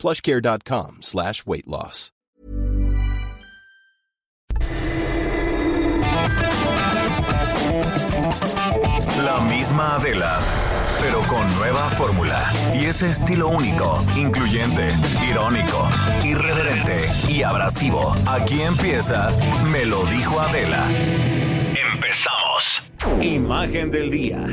plushcare.com slash weight loss. La misma Adela, pero con nueva fórmula y ese estilo único, incluyente, irónico, irreverente y abrasivo. Aquí empieza Me lo dijo Adela. Empezamos. Imagen del día.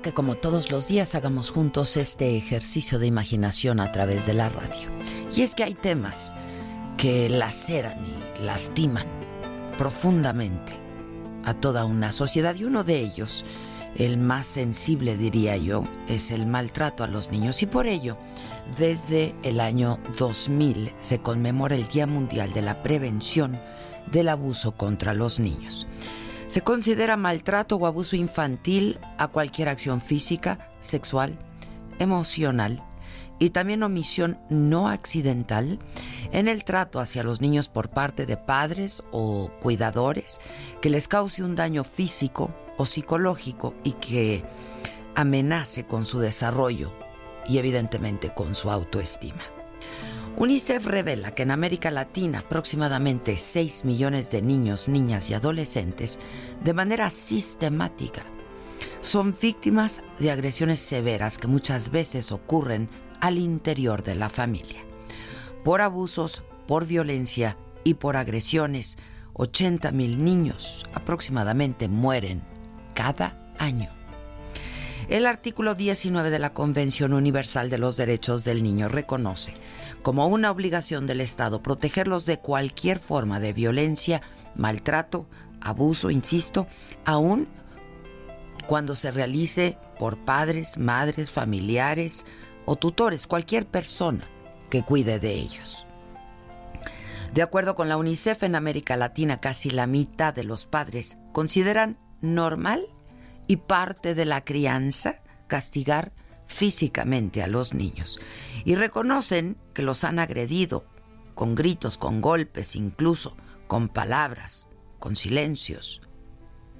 Que como todos los días hagamos juntos este ejercicio de imaginación a través de la radio. Y es que hay temas que laceran y lastiman profundamente a toda una sociedad y uno de ellos, el más sensible diría yo, es el maltrato a los niños y por ello desde el año 2000 se conmemora el Día Mundial de la Prevención del Abuso contra los Niños. Se considera maltrato o abuso infantil a cualquier acción física, sexual, emocional y también omisión no accidental en el trato hacia los niños por parte de padres o cuidadores que les cause un daño físico o psicológico y que amenace con su desarrollo y evidentemente con su autoestima. UNICEF revela que en América Latina aproximadamente 6 millones de niños, niñas y adolescentes de manera sistemática son víctimas de agresiones severas que muchas veces ocurren al interior de la familia. Por abusos, por violencia y por agresiones, 80 mil niños aproximadamente mueren cada año. El artículo 19 de la Convención Universal de los Derechos del Niño reconoce como una obligación del Estado protegerlos de cualquier forma de violencia, maltrato, abuso, insisto, aún cuando se realice por padres, madres, familiares o tutores, cualquier persona que cuide de ellos. De acuerdo con la UNICEF en América Latina, casi la mitad de los padres consideran normal y parte de la crianza castigar físicamente a los niños y reconocen que los han agredido con gritos, con golpes, incluso con palabras, con silencios,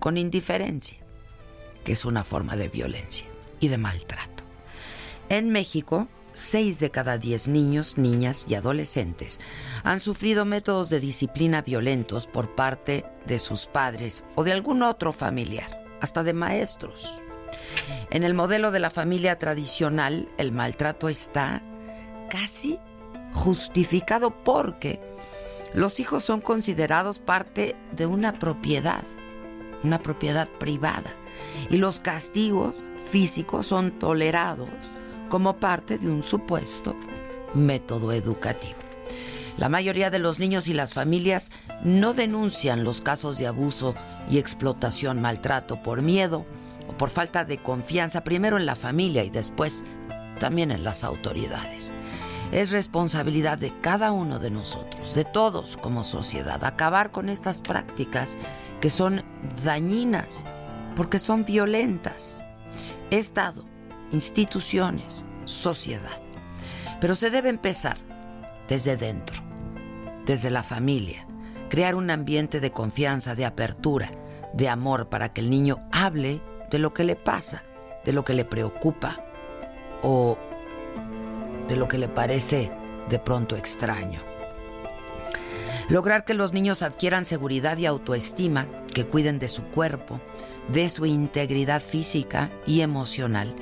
con indiferencia, que es una forma de violencia y de maltrato. En México, 6 de cada 10 niños, niñas y adolescentes han sufrido métodos de disciplina violentos por parte de sus padres o de algún otro familiar, hasta de maestros. En el modelo de la familia tradicional, el maltrato está casi justificado porque los hijos son considerados parte de una propiedad, una propiedad privada, y los castigos físicos son tolerados como parte de un supuesto método educativo. La mayoría de los niños y las familias no denuncian los casos de abuso y explotación, maltrato por miedo por falta de confianza, primero en la familia y después también en las autoridades. Es responsabilidad de cada uno de nosotros, de todos como sociedad, acabar con estas prácticas que son dañinas, porque son violentas. Estado, instituciones, sociedad. Pero se debe empezar desde dentro, desde la familia, crear un ambiente de confianza, de apertura, de amor para que el niño hable de lo que le pasa, de lo que le preocupa o de lo que le parece de pronto extraño. Lograr que los niños adquieran seguridad y autoestima, que cuiden de su cuerpo, de su integridad física y emocional,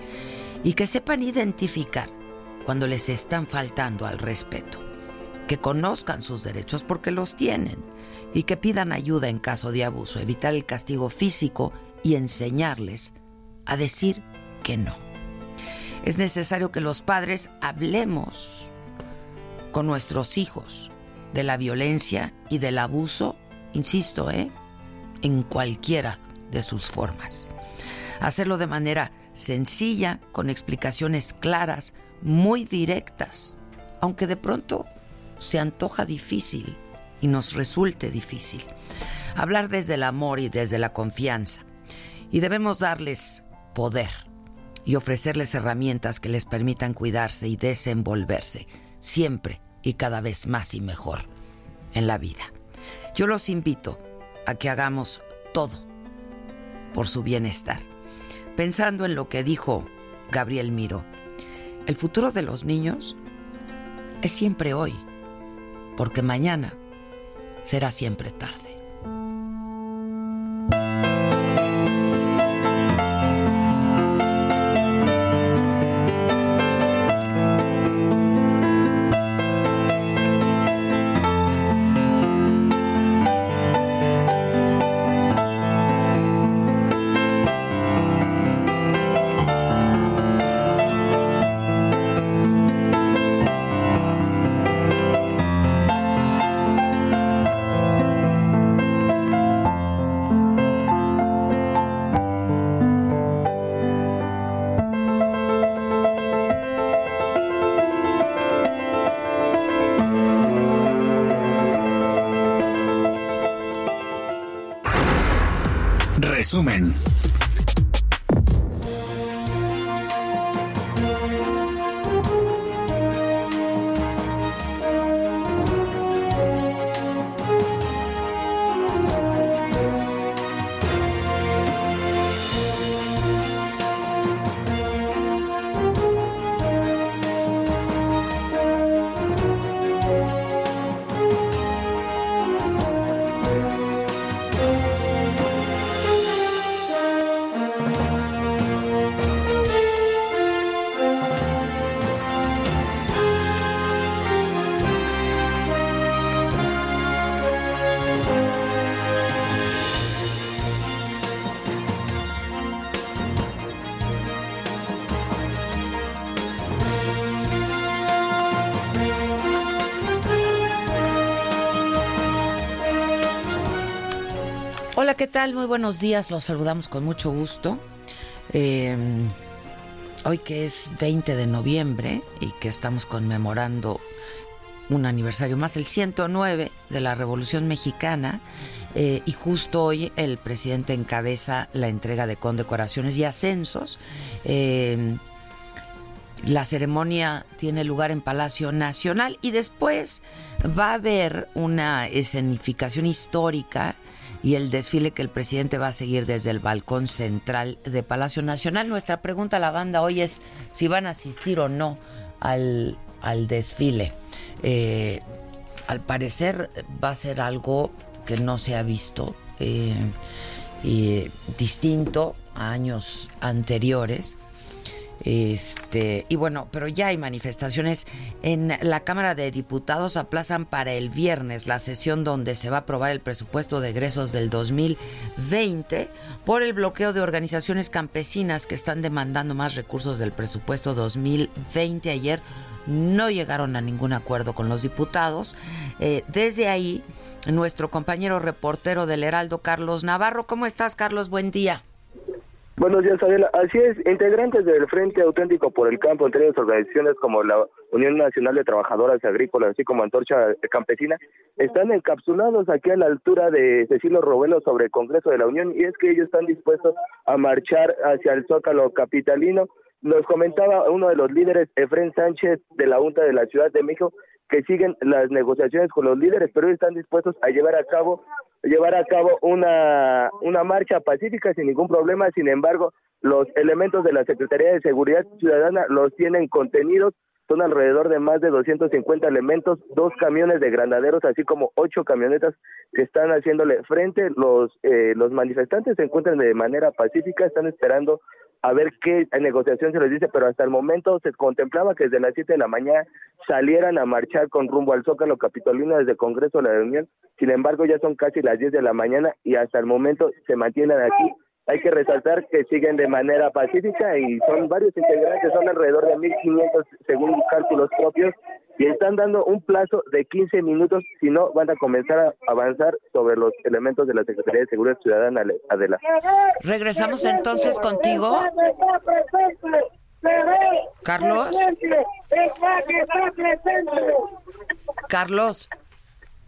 y que sepan identificar cuando les están faltando al respeto. que conozcan sus derechos porque los tienen y que pidan ayuda en caso de abuso, evitar el castigo físico y enseñarles a decir que no. Es necesario que los padres hablemos con nuestros hijos de la violencia y del abuso, insisto, ¿eh? en cualquiera de sus formas. Hacerlo de manera sencilla, con explicaciones claras, muy directas, aunque de pronto se antoja difícil y nos resulte difícil. Hablar desde el amor y desde la confianza. Y debemos darles poder y ofrecerles herramientas que les permitan cuidarse y desenvolverse siempre y cada vez más y mejor en la vida. Yo los invito a que hagamos todo por su bienestar. Pensando en lo que dijo Gabriel Miro, el futuro de los niños es siempre hoy, porque mañana será siempre tarde. Resumen. Muy buenos días, los saludamos con mucho gusto. Eh, hoy que es 20 de noviembre y que estamos conmemorando un aniversario más, el 109 de la Revolución Mexicana, eh, y justo hoy el presidente encabeza la entrega de condecoraciones y ascensos. Eh, la ceremonia tiene lugar en Palacio Nacional y después va a haber una escenificación histórica y el desfile que el presidente va a seguir desde el balcón central de Palacio Nacional. Nuestra pregunta a la banda hoy es si van a asistir o no al, al desfile. Eh, al parecer va a ser algo que no se ha visto eh, y distinto a años anteriores. Este, y bueno, pero ya hay manifestaciones en la Cámara de Diputados aplazan para el viernes la sesión donde se va a aprobar el presupuesto de egresos del 2020 por el bloqueo de organizaciones campesinas que están demandando más recursos del presupuesto 2020 ayer no llegaron a ningún acuerdo con los diputados. Eh, desde ahí, nuestro compañero reportero del Heraldo, Carlos Navarro. ¿Cómo estás, Carlos? Buen día. Buenos días, Adela. Así es, integrantes del Frente Auténtico por el Campo, entre ellas organizaciones como la Unión Nacional de Trabajadoras Agrícolas, así como Antorcha Campesina, están encapsulados aquí a la altura de Cecilio Robelo sobre el Congreso de la Unión y es que ellos están dispuestos a marchar hacia el Zócalo Capitalino. Nos comentaba uno de los líderes, Efren Sánchez, de la Junta de la Ciudad de México, que siguen las negociaciones con los líderes, pero están dispuestos a llevar a cabo llevar a cabo una, una marcha pacífica sin ningún problema. Sin embargo, los elementos de la Secretaría de Seguridad Ciudadana los tienen contenidos. Son alrededor de más de 250 elementos, dos camiones de granaderos, así como ocho camionetas que están haciéndole frente. Los, eh, los manifestantes se encuentran de manera pacífica, están esperando a ver qué negociación se les dice, pero hasta el momento se contemplaba que desde las 7 de la mañana salieran a marchar con rumbo al Zócalo Capitolino desde el Congreso de la Unión. Sin embargo, ya son casi las 10 de la mañana y hasta el momento se mantienen aquí. Hay que resaltar que siguen de manera pacífica y son varios integrantes, son alrededor de 1.500 según cálculos propios y están dando un plazo de 15 minutos, si no van a comenzar a avanzar sobre los elementos de la Secretaría de Seguridad Ciudadana. Adela. Regresamos entonces contigo. Carlos. Carlos.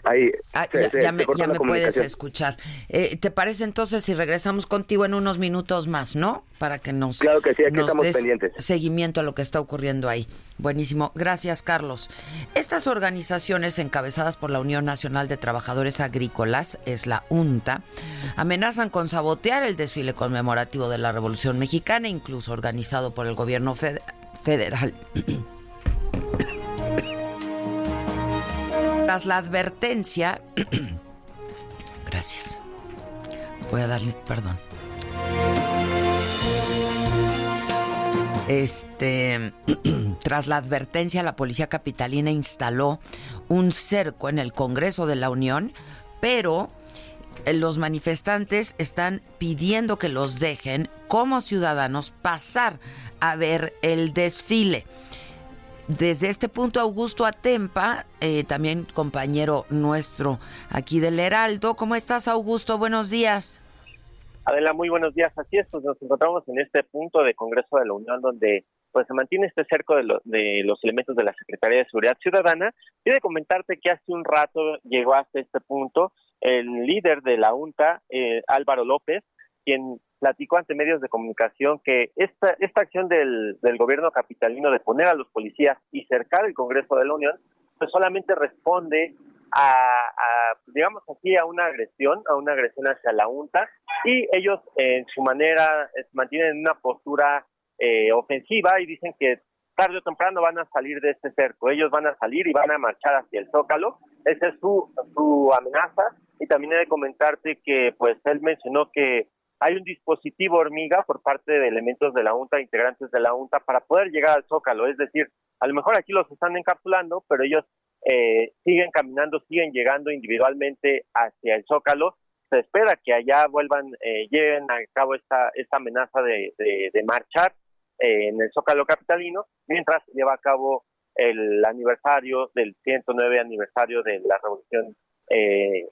Ahí, ah, ya, me, puedes escuchar. Eh, ¿Te parece entonces si regresamos contigo en unos minutos más, no? Para que nos, claro que sí, aquí estamos pendientes. seguimiento a lo que está ocurriendo ahí. Buenísimo. Gracias, Carlos. Estas organizaciones encabezadas por la Unión Nacional de Trabajadores Agrícolas, es la UNTA, amenazan con sabotear el desfile conmemorativo de la Revolución Mexicana, incluso organizado por el gobierno federal. Tras la advertencia... Gracias. Voy a darle, perdón. Este, tras la advertencia, la policía capitalina instaló un cerco en el Congreso de la Unión, pero eh, los manifestantes están pidiendo que los dejen como ciudadanos pasar a ver el desfile. Desde este punto, Augusto Atempa, eh, también compañero nuestro aquí del Heraldo. ¿Cómo estás, Augusto? Buenos días. Adela, muy buenos días. Así es, pues nos encontramos en este punto de Congreso de la Unión donde pues se mantiene este cerco de, de los elementos de la Secretaría de Seguridad Ciudadana. Quiero comentarte que hace un rato llegó hasta este punto el líder de la UNTA, eh, Álvaro López, quien platicó ante medios de comunicación que esta, esta acción del, del gobierno capitalino de poner a los policías y cercar el Congreso de la Unión, pues solamente responde a, digamos así, a una agresión, a una agresión hacia la UNTA, y ellos en su manera mantienen una postura eh, ofensiva y dicen que tarde o temprano van a salir de este cerco, ellos van a salir y van a marchar hacia el Zócalo, esa es su, su amenaza, y también he de comentarte que pues él mencionó que hay un dispositivo hormiga por parte de elementos de la UNTA, integrantes de la UNTA, para poder llegar al Zócalo. Es decir, a lo mejor aquí los están encapsulando, pero ellos eh, siguen caminando, siguen llegando individualmente hacia el Zócalo. Se espera que allá vuelvan, eh, lleven a cabo esta, esta amenaza de, de, marchar eh, en el Zócalo capitalino, mientras lleva a cabo el aniversario del 109 aniversario de la Revolución eh,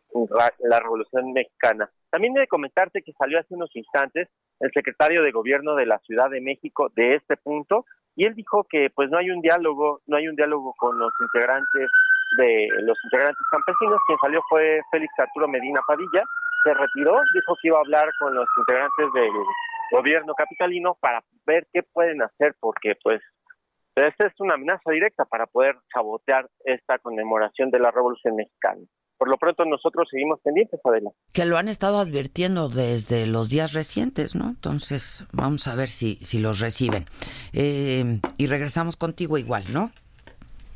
la Revolución Mexicana. También debe comentarte que salió hace unos instantes el secretario de Gobierno de la Ciudad de México de este punto y él dijo que pues no hay un diálogo, no hay un diálogo con los integrantes de los integrantes campesinos. Quien salió fue Félix Arturo Medina Padilla, se retiró, dijo que iba a hablar con los integrantes del gobierno capitalino para ver qué pueden hacer porque pues esta es una amenaza directa para poder sabotear esta conmemoración de la Revolución Mexicana por lo pronto nosotros seguimos pendientes, Adela. Que lo han estado advirtiendo desde los días recientes, ¿no? Entonces, vamos a ver si, si los reciben. Eh, y regresamos contigo igual, ¿no?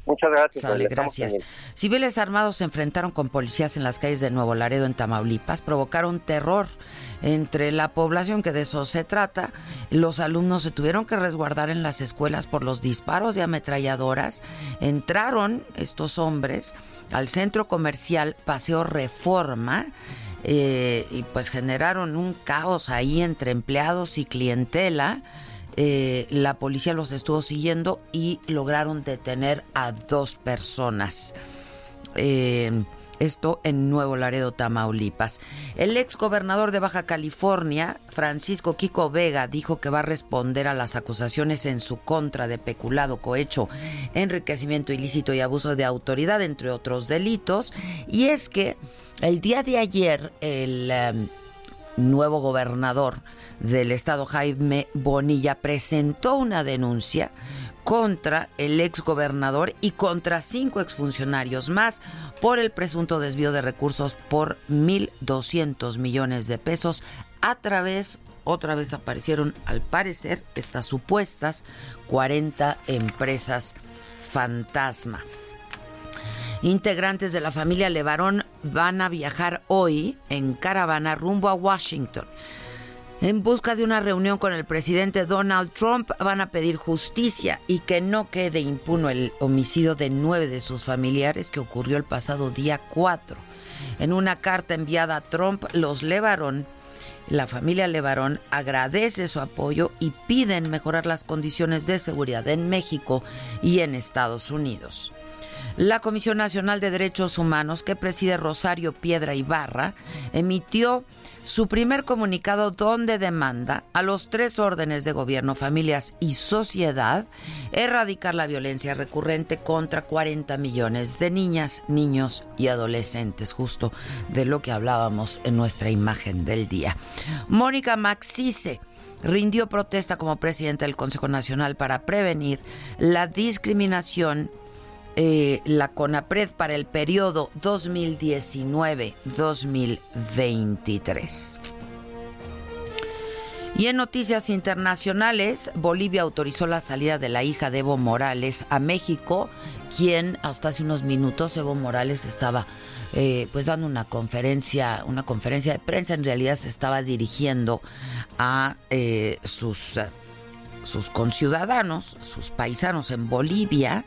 Muchas gracias. Sale, gracias. Civiles armados se enfrentaron con policías en las calles de Nuevo Laredo, en Tamaulipas, provocaron terror entre la población, que de eso se trata. Los alumnos se tuvieron que resguardar en las escuelas por los disparos de ametralladoras. Entraron estos hombres al centro comercial Paseo Reforma. Eh, y pues generaron un caos ahí entre empleados y clientela. Eh, la policía los estuvo siguiendo y lograron detener a dos personas. Eh, esto en Nuevo Laredo, Tamaulipas. El ex gobernador de Baja California, Francisco Kiko Vega, dijo que va a responder a las acusaciones en su contra de peculado, cohecho, enriquecimiento ilícito y abuso de autoridad, entre otros delitos. Y es que el día de ayer, el em, nuevo gobernador del estado, Jaime Bonilla, presentó una denuncia contra el ex gobernador y contra cinco exfuncionarios más por el presunto desvío de recursos por 1.200 millones de pesos a través, otra vez aparecieron al parecer estas supuestas 40 empresas fantasma. Integrantes de la familia Levarón van a viajar hoy en caravana rumbo a Washington En busca de una reunión con el presidente Donald Trump van a pedir justicia y que no quede impuno el homicidio de nueve de sus familiares que ocurrió el pasado día 4. En una carta enviada a Trump, los Levarón, la familia Levarón agradece su apoyo y piden mejorar las condiciones de seguridad en México y en Estados Unidos. La Comisión Nacional de Derechos Humanos, que preside Rosario Piedra Ibarra, emitió su primer comunicado donde demanda a los tres órdenes de gobierno, familias y sociedad erradicar la violencia recurrente contra 40 millones de niñas, niños y adolescentes, justo de lo que hablábamos en nuestra imagen del día. Mónica Maxice rindió protesta como presidenta del Consejo Nacional para prevenir la discriminación eh, la CONAPRED para el periodo 2019-2023. Y en noticias internacionales, Bolivia autorizó la salida de la hija de Evo Morales a México, quien hasta hace unos minutos Evo Morales estaba eh, pues dando una conferencia, una conferencia de prensa, en realidad se estaba dirigiendo a eh, sus, sus conciudadanos, sus paisanos en Bolivia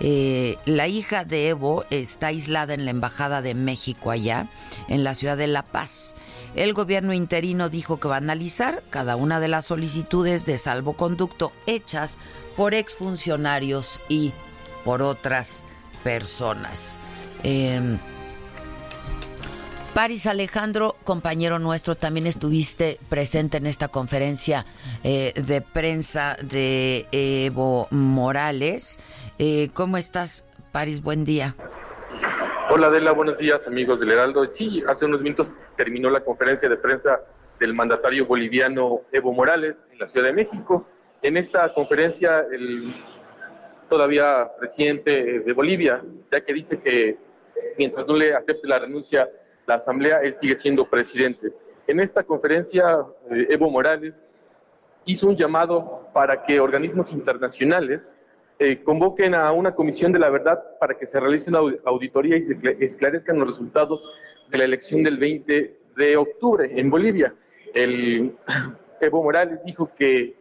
eh, la hija de Evo está aislada en la Embajada de México allá, en la ciudad de La Paz. El gobierno interino dijo que va a analizar cada una de las solicitudes de salvoconducto hechas por exfuncionarios y por otras personas. Eh, Paris Alejandro, compañero nuestro, también estuviste presente en esta conferencia eh, de prensa de Evo Morales. Eh, ¿Cómo estás, Paris? Buen día. Hola, Adela, buenos días, amigos del Heraldo. Sí, hace unos minutos terminó la conferencia de prensa del mandatario boliviano Evo Morales en la Ciudad de México. En esta conferencia, el todavía presidente de Bolivia, ya que dice que mientras no le acepte la renuncia la Asamblea, él sigue siendo presidente. En esta conferencia, eh, Evo Morales hizo un llamado para que organismos internacionales eh, convoquen a una comisión de la verdad para que se realice una auditoría y se esclarezcan los resultados de la elección del 20 de octubre en Bolivia. El, Evo Morales dijo que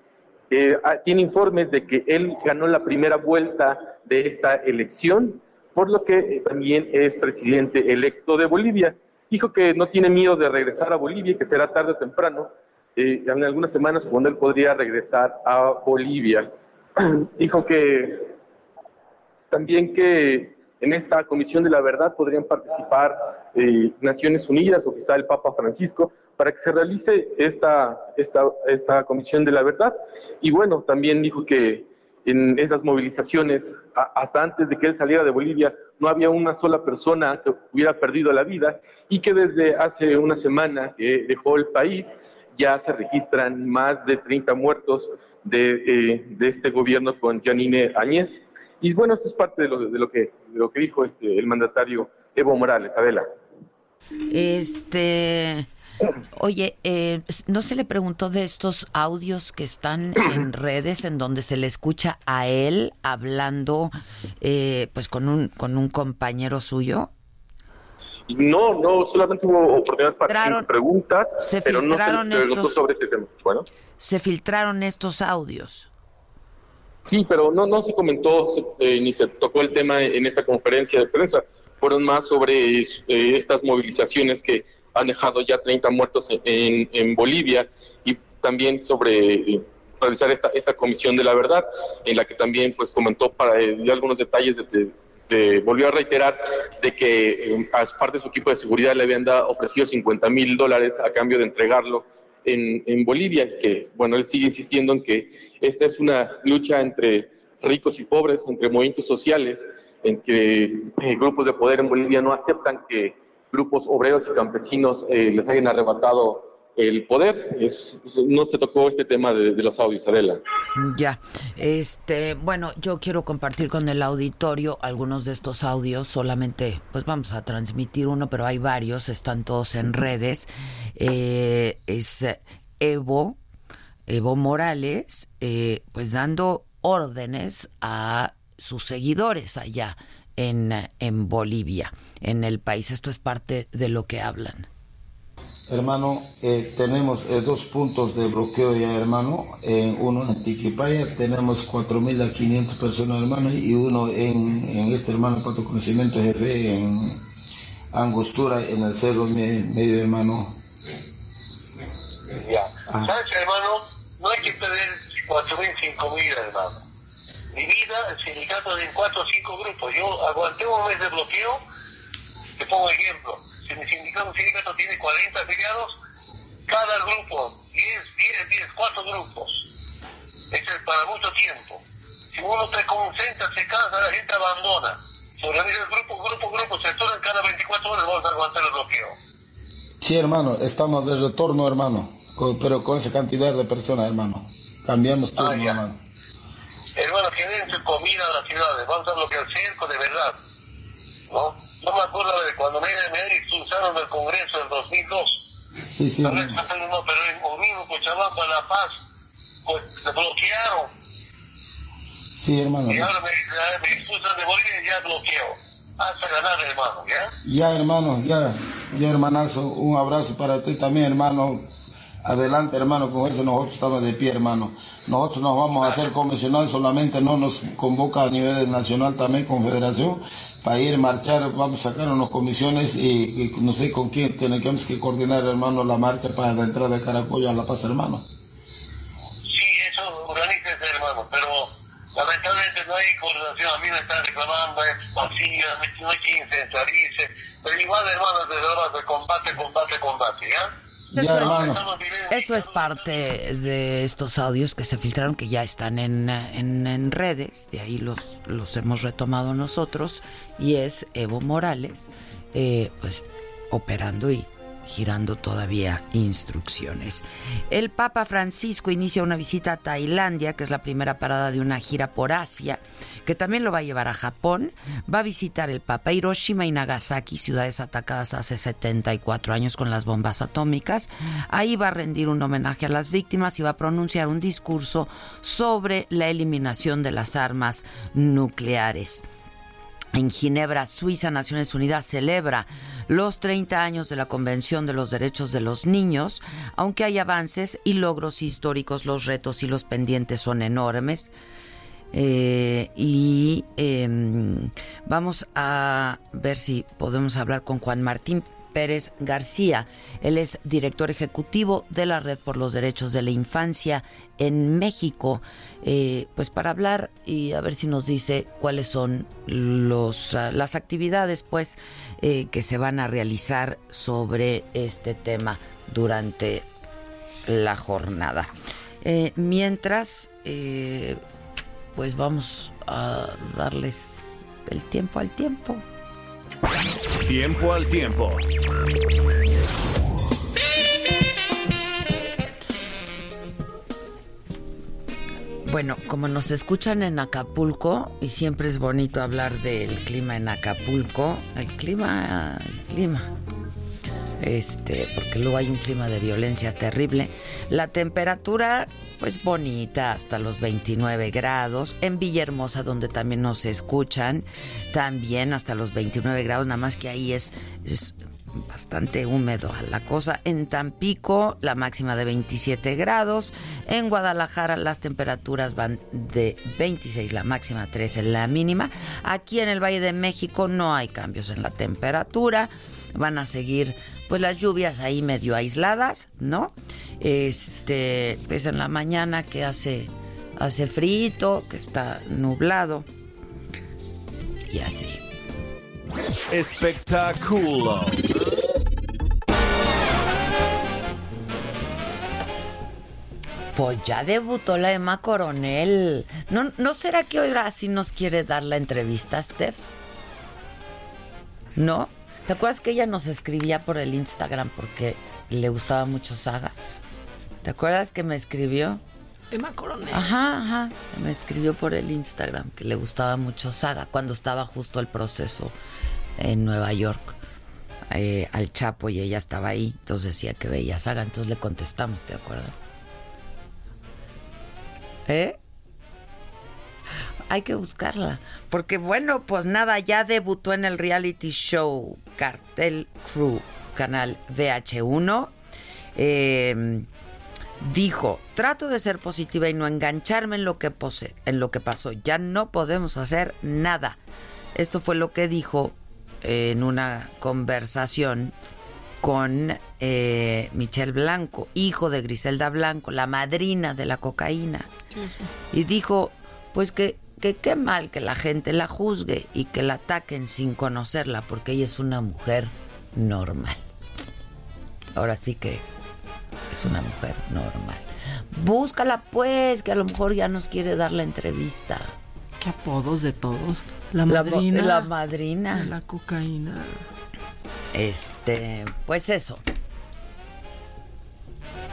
ah, tiene informes de que él ganó la primera vuelta de esta elección, por lo que también es presidente electo de Bolivia dijo que no tiene miedo de regresar a Bolivia que será tarde o temprano, eh, en algunas semanas, cuando él podría regresar a Bolivia. dijo que también que en esta Comisión de la Verdad podrían participar eh, Naciones Unidas o quizá el Papa Francisco para que se realice esta, esta, esta Comisión de la Verdad. Y bueno, también dijo que en esas movilizaciones, hasta antes de que él saliera de Bolivia, no había una sola persona que hubiera perdido la vida y que desde hace una semana que dejó el país ya se registran más de 30 muertos de, eh, de este gobierno con Janine Añez. Y bueno, esto es parte de lo, de lo, que, de lo que dijo este, el mandatario Evo Morales. Adela. Este. Oye, eh, ¿no se le preguntó de estos audios que están en redes en donde se le escucha a él hablando eh, pues con un, con un compañero suyo? No, no, solamente hubo oportunidades para preguntas, se pero estos, sobre este tema. Bueno. Se filtraron estos audios. Sí, pero no, no se comentó eh, ni se tocó el tema en esta conferencia de prensa. Fueron más sobre estas movilizaciones que han dejado ya 30 muertos en, en Bolivia y también sobre eh, realizar esta, esta comisión de la verdad, en la que también pues comentó para eh, algunos detalles de, volvió a reiterar de que eh, a parte de su equipo de seguridad le habían ofrecido 50 mil dólares a cambio de entregarlo en, en Bolivia, que bueno, él sigue insistiendo en que esta es una lucha entre ricos y pobres, entre movimientos sociales, en que grupos de poder en Bolivia. No aceptan que grupos obreros y campesinos eh, les hayan arrebatado el poder. Es, no se tocó este tema de, los audios, Adela. Ya, este, bueno, yo quiero compartir con el auditorio algunos de estos audios. Solamente, pues vamos a transmitir uno, pero hay varios, están todos en redes. Eh, es Evo, Evo Morales, eh, pues dando órdenes a sus seguidores allá en, en Bolivia, en el país. Esto es parte de lo que hablan. Hermano, eh, tenemos eh, dos puntos de bloqueo ya, hermano. uno en Tiquipaya, tenemos 4.500 personas, hermano, y uno en, en este, hermano, Pato Conocimiento Jefe, en Angostura, en el Cerro Medio, hermano. Ya. Ah. ¿Sabes, hermano? No hay que perder 4.000, 5.000, hermano. Mi vida, el sindicato de 4 o 5 grupos. Yo aguanté un mes de bloqueo, te pongo ejemplo si mi sindicato, sindicato tiene 40 afiliados, cada grupo, 10, 10, 10, 4 grupos. Eso es para mucho tiempo. Si uno se concentra, se cansa, la gente abandona. Se organiza el grupo, grupo, grupo, se en cada 24 horas, vamos a aguantar el bloqueo. Sí, hermano, estamos de retorno, hermano, pero con esa cantidad de personas, hermano. Cambiamos todo, ah, hermano. Hermano, generen comida a las ciudades, vamos a bloquear el circo de verdad. ¿No? No me acuerdo de cuando me, me expulsaron del Congreso en 2002. Sí, sí. No, pero en Omino, Cochabamba, La Paz, pues se bloquearon. Sí, hermano. Y ahora me, me expulsan de Bolivia y ya bloqueo. Hasta ganar, hermano, ¿ya? Ya, hermano, ya. Ya, hermanazo. Un abrazo para ti también, hermano. Adelante, hermano, con eso nosotros estamos de pie, hermano. Nosotros nos vamos a hacer comisionados, solamente no nos convoca a nivel nacional también, confederación, para ir a marchar, vamos a sacar unas comisiones y, no sé con quién tenemos que coordinar, hermano, la marcha para la entrada de Caracoya a La Paz, hermano. Sí, eso organícese, hermano, pero lamentablemente no hay coordinación, a mí me están reclamando, es vacía, no hay quien centralice, pero igual, hermano, desde ahora de combate, combate, combate, ¿ya? Esto, es, parte de estos audios que se filtraron, que ya están en, en, redes, de ahí los, los hemos retomado nosotros, y es Evo Morales, eh, pues operando y girando todavía instrucciones. El Papa Francisco inicia una visita a Tailandia, que es la primera parada de una gira por Asia, que también lo va a llevar a Japón. Va a visitar el Papa Hiroshima y Nagasaki, ciudades atacadas hace 74 años con las bombas atómicas. Ahí va a rendir un homenaje a las víctimas y va a pronunciar un discurso sobre la eliminación de las armas nucleares. En Ginebra, Suiza, Naciones Unidas celebra los 30 años de la Convención de los Derechos de los Niños. Aunque hay avances y logros históricos, los retos y los pendientes son enormes. Eh, y em, vamos a ver si podemos hablar con Juan Martín Pérez García. Él es director ejecutivo de la Red por los Derechos de la Infancia en México. Eh, pues para hablar y a ver si nos dice cuáles son los, ah, las actividades pues eh, que se van a realizar sobre este tema durante la jornada. Eh, mientras, pues vamos a darles el tiempo al tiempo. Tiempo al tiempo. Bueno, como nos escuchan en Acapulco, y siempre es bonito hablar del clima en Acapulco, el clima, el clima, este, porque luego hay un clima de violencia terrible. La temperatura, pues bonita, hasta los 29 grados. En Villahermosa, donde también nos escuchan, también hasta los 29 grados, nada más que ahí es, es bastante húmedo la cosa. En Tampico, la máxima de 27 grados. En Guadalajara, las temperaturas van de 26, la máxima 13, la mínima. Aquí en el Valle de México no hay cambios en la temperatura. Van a seguir pues las lluvias ahí medio aisladas, ¿no? Este, pues en la mañana que hace hace frío, que está nublado y así. Espectáculo. Pues ya debutó la Emma Coronel. ¿No, ¿No será que hoy sí nos quiere dar la entrevista, Steph? ¿No? ¿Te acuerdas que ella nos escribía por el Instagram porque le gustaba mucho Saga? ¿Te acuerdas que me escribió? Emma Coronel. Ajá, ajá. Me escribió por el Instagram que le gustaba mucho Saga cuando estaba justo el proceso en Nueva York eh, al Chapo y ella estaba ahí. Entonces decía que veía Saga. Entonces le contestamos, ¿te acuerdas? ¿Eh? hay que buscarla. Porque bueno, pues nada, ya debutó en el reality show Cartel Crew, canal VH1. Eh, dijo, trato de ser positiva y no engancharme en lo que pose, en lo que pasó. Ya no podemos hacer nada. Esto fue lo que dijo en una conversación con eh, Michelle Blanco, hijo de Griselda Blanco, la madrina de la cocaína. Y dijo, pues que, que qué mal que la gente la juzgue y que la ataquen sin conocerla, porque ella es una mujer normal. Ahora sí que es una mujer normal. Búscala pues, que a lo mejor ya nos quiere dar la entrevista. ¿Qué apodos de todos? La La madrina. la madrina. de La cocaína. Este, pues eso.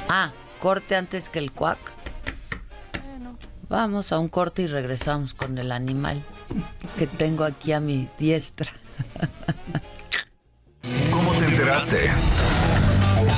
Ah, corte antes que el cuac. Vamos a un corte y regresamos con el animal que tengo aquí a mi diestra. ¿Cómo te enteraste?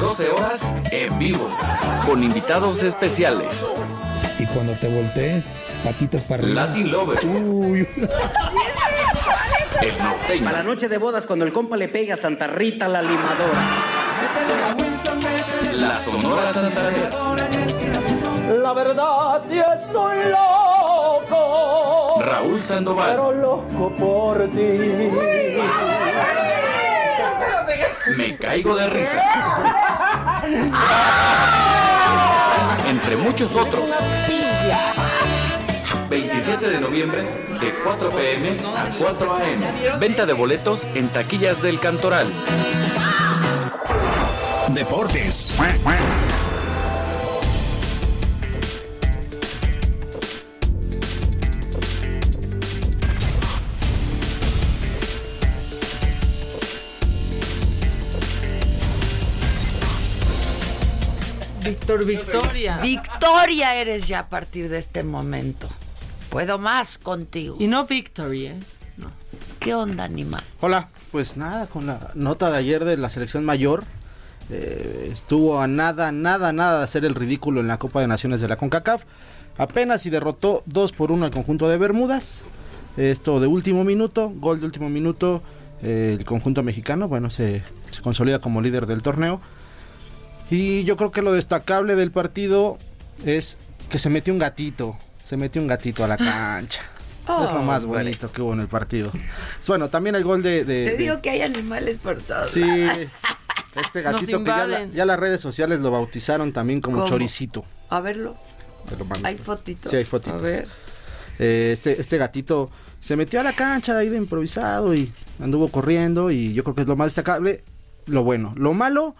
12 horas en vivo. Con invitados especiales. Y cuando te voltees, patitas para arriba. Latin Lover. Uy. El norteño. Para la noche de bodas, cuando el compa le pega a Santa Rita la limadora. La Sonora Santanera. La verdad si estoy loco, Raúl Sandoval. pero loco por ti. Me caigo de risa. Entre muchos otros. 27 de noviembre de 4 pm a 4 am. Venta de boletos en taquillas del Cantoral. Deportes. Víctor Victoria. Victoria eres ya a partir de este momento. Puedo más contigo. Y no Victory, ¿eh? ¿Qué onda, animal? Hola, pues nada, con la nota de ayer de la selección mayor, eh, estuvo a nada, nada, nada de hacer el ridículo en la Copa de Naciones de la CONCACAF. Apenas y derrotó 2 por 1 al conjunto de Bermudas. Esto de último minuto, gol de último minuto. eh, el conjunto mexicano, bueno, se, se consolida como líder del torneo. Y yo creo que lo destacable del partido es que se metió un gatito. Se metió un gatito a la cancha. es lo más Hombre. bonito que hubo en el partido. Bueno, también el gol de... de- Te de- digo que hay animales por todos. Sí, lados. este gatito que ya, la- invaden. ya las redes sociales lo bautizaron también como ¿Cómo? choricito. A verlo. Te lo mando. Hay fotitos. Sí, hay fotitos. A ver. Eh, este, este gatito se metió a la cancha de ahí de improvisado y anduvo corriendo y yo creo que es lo más destacable. Lo bueno. Lo malo,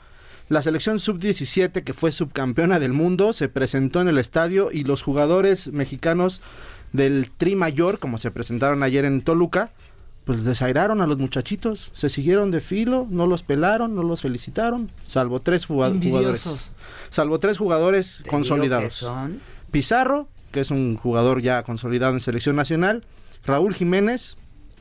la selección sub-17 que fue subcampeona del mundo se presentó en el estadio y los jugadores mexicanos del Tri Mayor, como se presentaron ayer en Toluca, pues desairaron a los muchachitos, se siguieron de filo, no los pelaron, no los felicitaron, salvo tres jugad- jugadores. Salvo tres jugadores Te consolidados. que son. Pizarro, que es un jugador ya consolidado en selección nacional, Raúl Jiménez,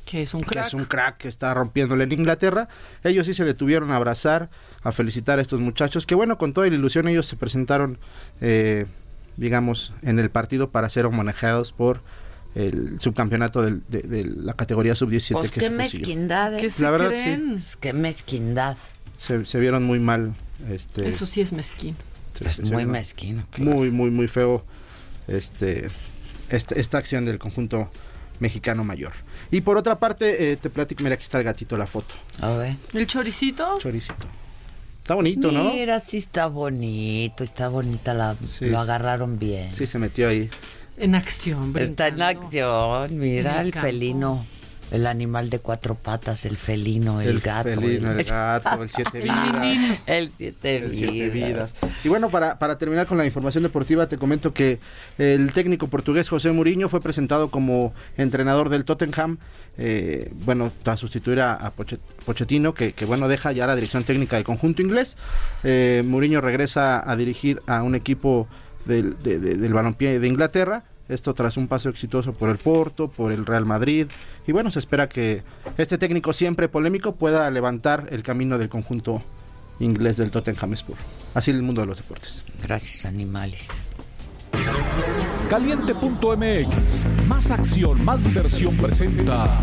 Que es un que crack. es un crack que está rompiéndole en Inglaterra. Ellos sí se detuvieron a abrazar, a felicitar a estos muchachos, que bueno, con toda la ilusión ellos se presentaron, eh, digamos, en el partido para ser homenajeados por el subcampeonato del- de, de la categoría sub-17 Pues que qué se mezquindad. ¿eh? ¿Qué se La verdad, creen? Pues qué mezquindad. Se, se vieron muy mal. Este, Eso sí es mezquino. se- Es muy mezquino. Muy, muy, muy feo este, este- esta acción del conjunto mexicano mayor. Y por otra parte, eh, te platico, mira, aquí está el gatito, la foto. A ver. ¿El choricito? Choricito. Está bonito, ¿no? Mira, sí está bonito, está bonita la, Sí, lo agarraron bien. Sí, se metió ahí. En acción, Está en brincando. acción, mira En el felino. El animal de cuatro patas, el felino, el, el gato. felino, el gato, el siete vidas. el siete El vidas. siete vidas. Y bueno, para, para terminar con la información deportiva, te comento que el técnico portugués José Mourinho fue presentado como entrenador del Tottenham, eh, bueno, tras sustituir a, a Pochet- Pochettino, que, bueno, deja ya la dirección técnica del conjunto inglés. Eh, Mourinho regresa a dirigir a un equipo del, de- de- balompié de Inglaterra. Esto tras un paso exitoso por el Porto, por el Real Madrid. Y bueno, se espera que este técnico siempre polémico pueda levantar el camino del conjunto inglés del Tottenham Hotspur. Así el mundo de los deportes. Gracias, animales. Caliente.mx, más acción, más diversión presenta.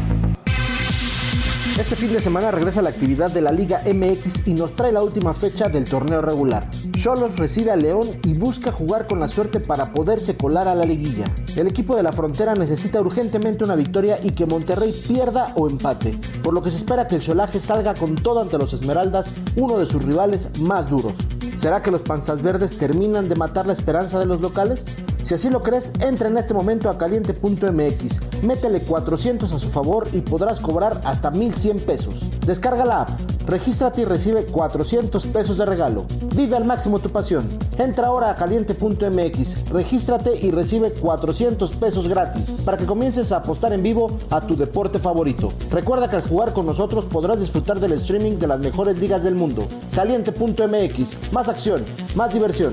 Este fin de semana regresa la actividad de la Liga MX y nos trae la última fecha del torneo regular. Cholos recibe a León y busca jugar con la suerte para poderse colar a la liguilla. El equipo de la frontera necesita urgentemente una victoria y que Monterrey pierda o empate, por lo que se espera que el Cholaje salga con todo ante los Esmeraldas, uno de sus rivales más duros. ¿Será que los panzas verdes terminan de matar la esperanza de los locales? Si así lo crees, entra en este momento a caliente.mx, métele 400 a su favor y podrás cobrar hasta 1100 pesos. Descarga la app, regístrate y recibe 400 pesos de regalo. Vive al máximo tu pasión. Entra ahora a caliente.mx, regístrate y recibe 400 pesos gratis para que comiences a apostar en vivo a tu deporte favorito. Recuerda que al jugar con nosotros podrás disfrutar del streaming de las mejores ligas del mundo. Caliente.mx, más acción, más diversión.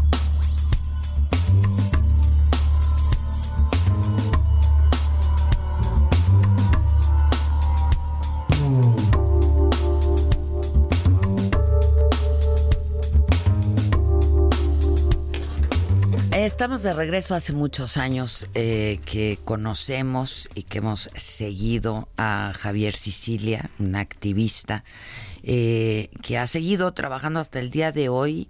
Estamos de regreso hace muchos años eh, que conocemos y que hemos seguido a Javier Sicilia, un activista eh, que ha seguido trabajando hasta el día de hoy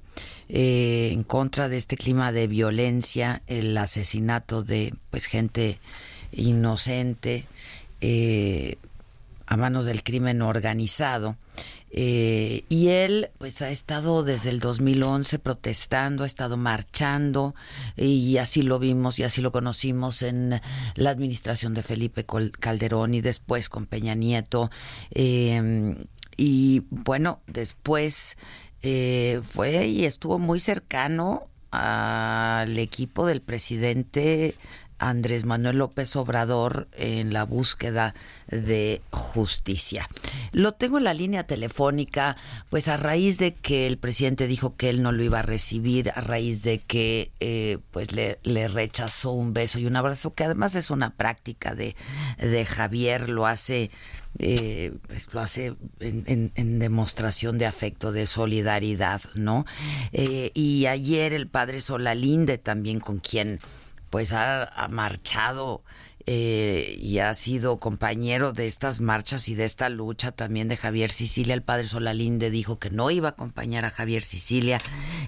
eh, en contra de este clima de violencia, el asesinato de pues gente inocente eh, a manos del crimen organizado. Eh, y él pues ha estado desde el 2011 protestando, ha estado marchando y así lo vimos y así lo conocimos en la administración de Felipe Calderón y después con Peña Nieto. Eh, y bueno, después eh, fue y estuvo muy cercano al equipo del presidente Andrés Manuel López Obrador en la búsqueda de justicia. Lo tengo en la línea telefónica, pues a raíz de que el presidente dijo que él no lo iba a recibir, a raíz de que eh, pues le, rechazó un beso y un abrazo, que además es una práctica de, de Javier, lo hace eh, pues lo hace en, en, en, demostración de afecto, de solidaridad, ¿no? Eh, y ayer el padre Solalinde también con quien pues ha, ha marchado eh, y ha sido compañero de estas marchas y de esta lucha también de Javier Sicilia. El padre Solalinde dijo que no iba a acompañar a Javier Sicilia.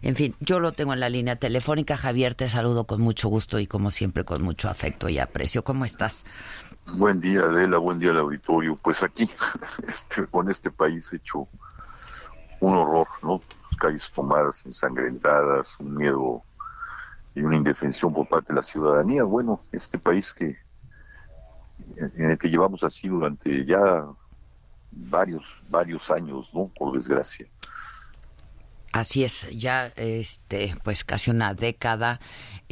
En fin, yo lo tengo en la línea telefónica. Javier, te saludo con mucho gusto y como siempre con mucho afecto y aprecio. ¿Cómo estás? Buen día, Adela, buen día al auditorio. Pues aquí, este, con este país hecho un horror, ¿no? Calles tomadas, ensangrentadas, un miedo y una indefensión por parte de la ciudadanía. Bueno, este país que en el que llevamos así durante ya varios varios años, ¿no? Por desgracia. Así es, ya este pues casi una década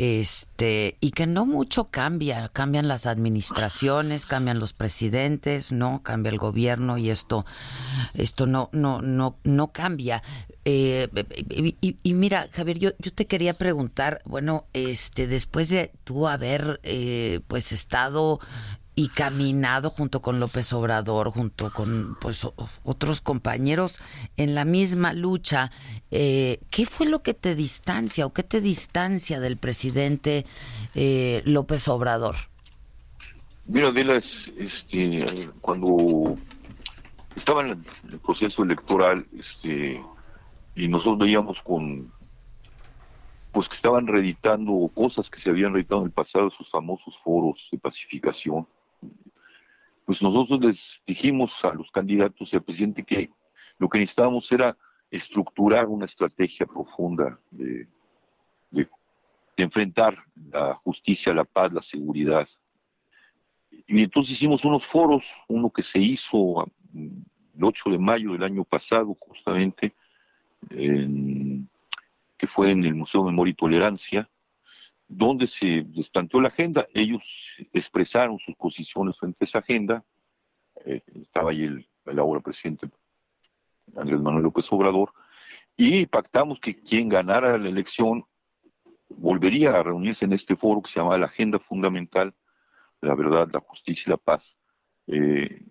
este y que no mucho cambia, cambian las administraciones, cambian los presidentes, no cambia el gobierno y esto esto no no no no cambia. Eh, y, y, mira, Javier, yo, yo te quería preguntar, bueno, este después de tú haber eh, pues estado y caminado junto con López Obrador, junto con pues otros compañeros en la misma lucha. Eh, ¿Qué fue lo que te distancia o qué te distancia del presidente eh, López Obrador? Mira, Adela, este, cuando estaba en el proceso electoral este, y nosotros veíamos con pues que estaban reeditando cosas que se habían reeditado en el pasado, esos famosos foros de pacificación. Pues nosotros les dijimos a los candidatos y al presidente que lo que necesitábamos era estructurar una estrategia profunda de, enfrentar la justicia, la paz, la seguridad. Y entonces hicimos unos foros, uno que se hizo el 8 de mayo del año pasado, justamente, en que fue en el Museo de Memoria y Tolerancia, donde se les planteó la agenda. Ellos expresaron sus posiciones frente a esa agenda. Eh, estaba ahí el, el, ahora presidente Andrés Manuel López Obrador, y pactamos que quien ganara la elección volvería a reunirse en este foro que se llama la Agenda Fundamental, la Verdad, la Justicia y la Paz, eh,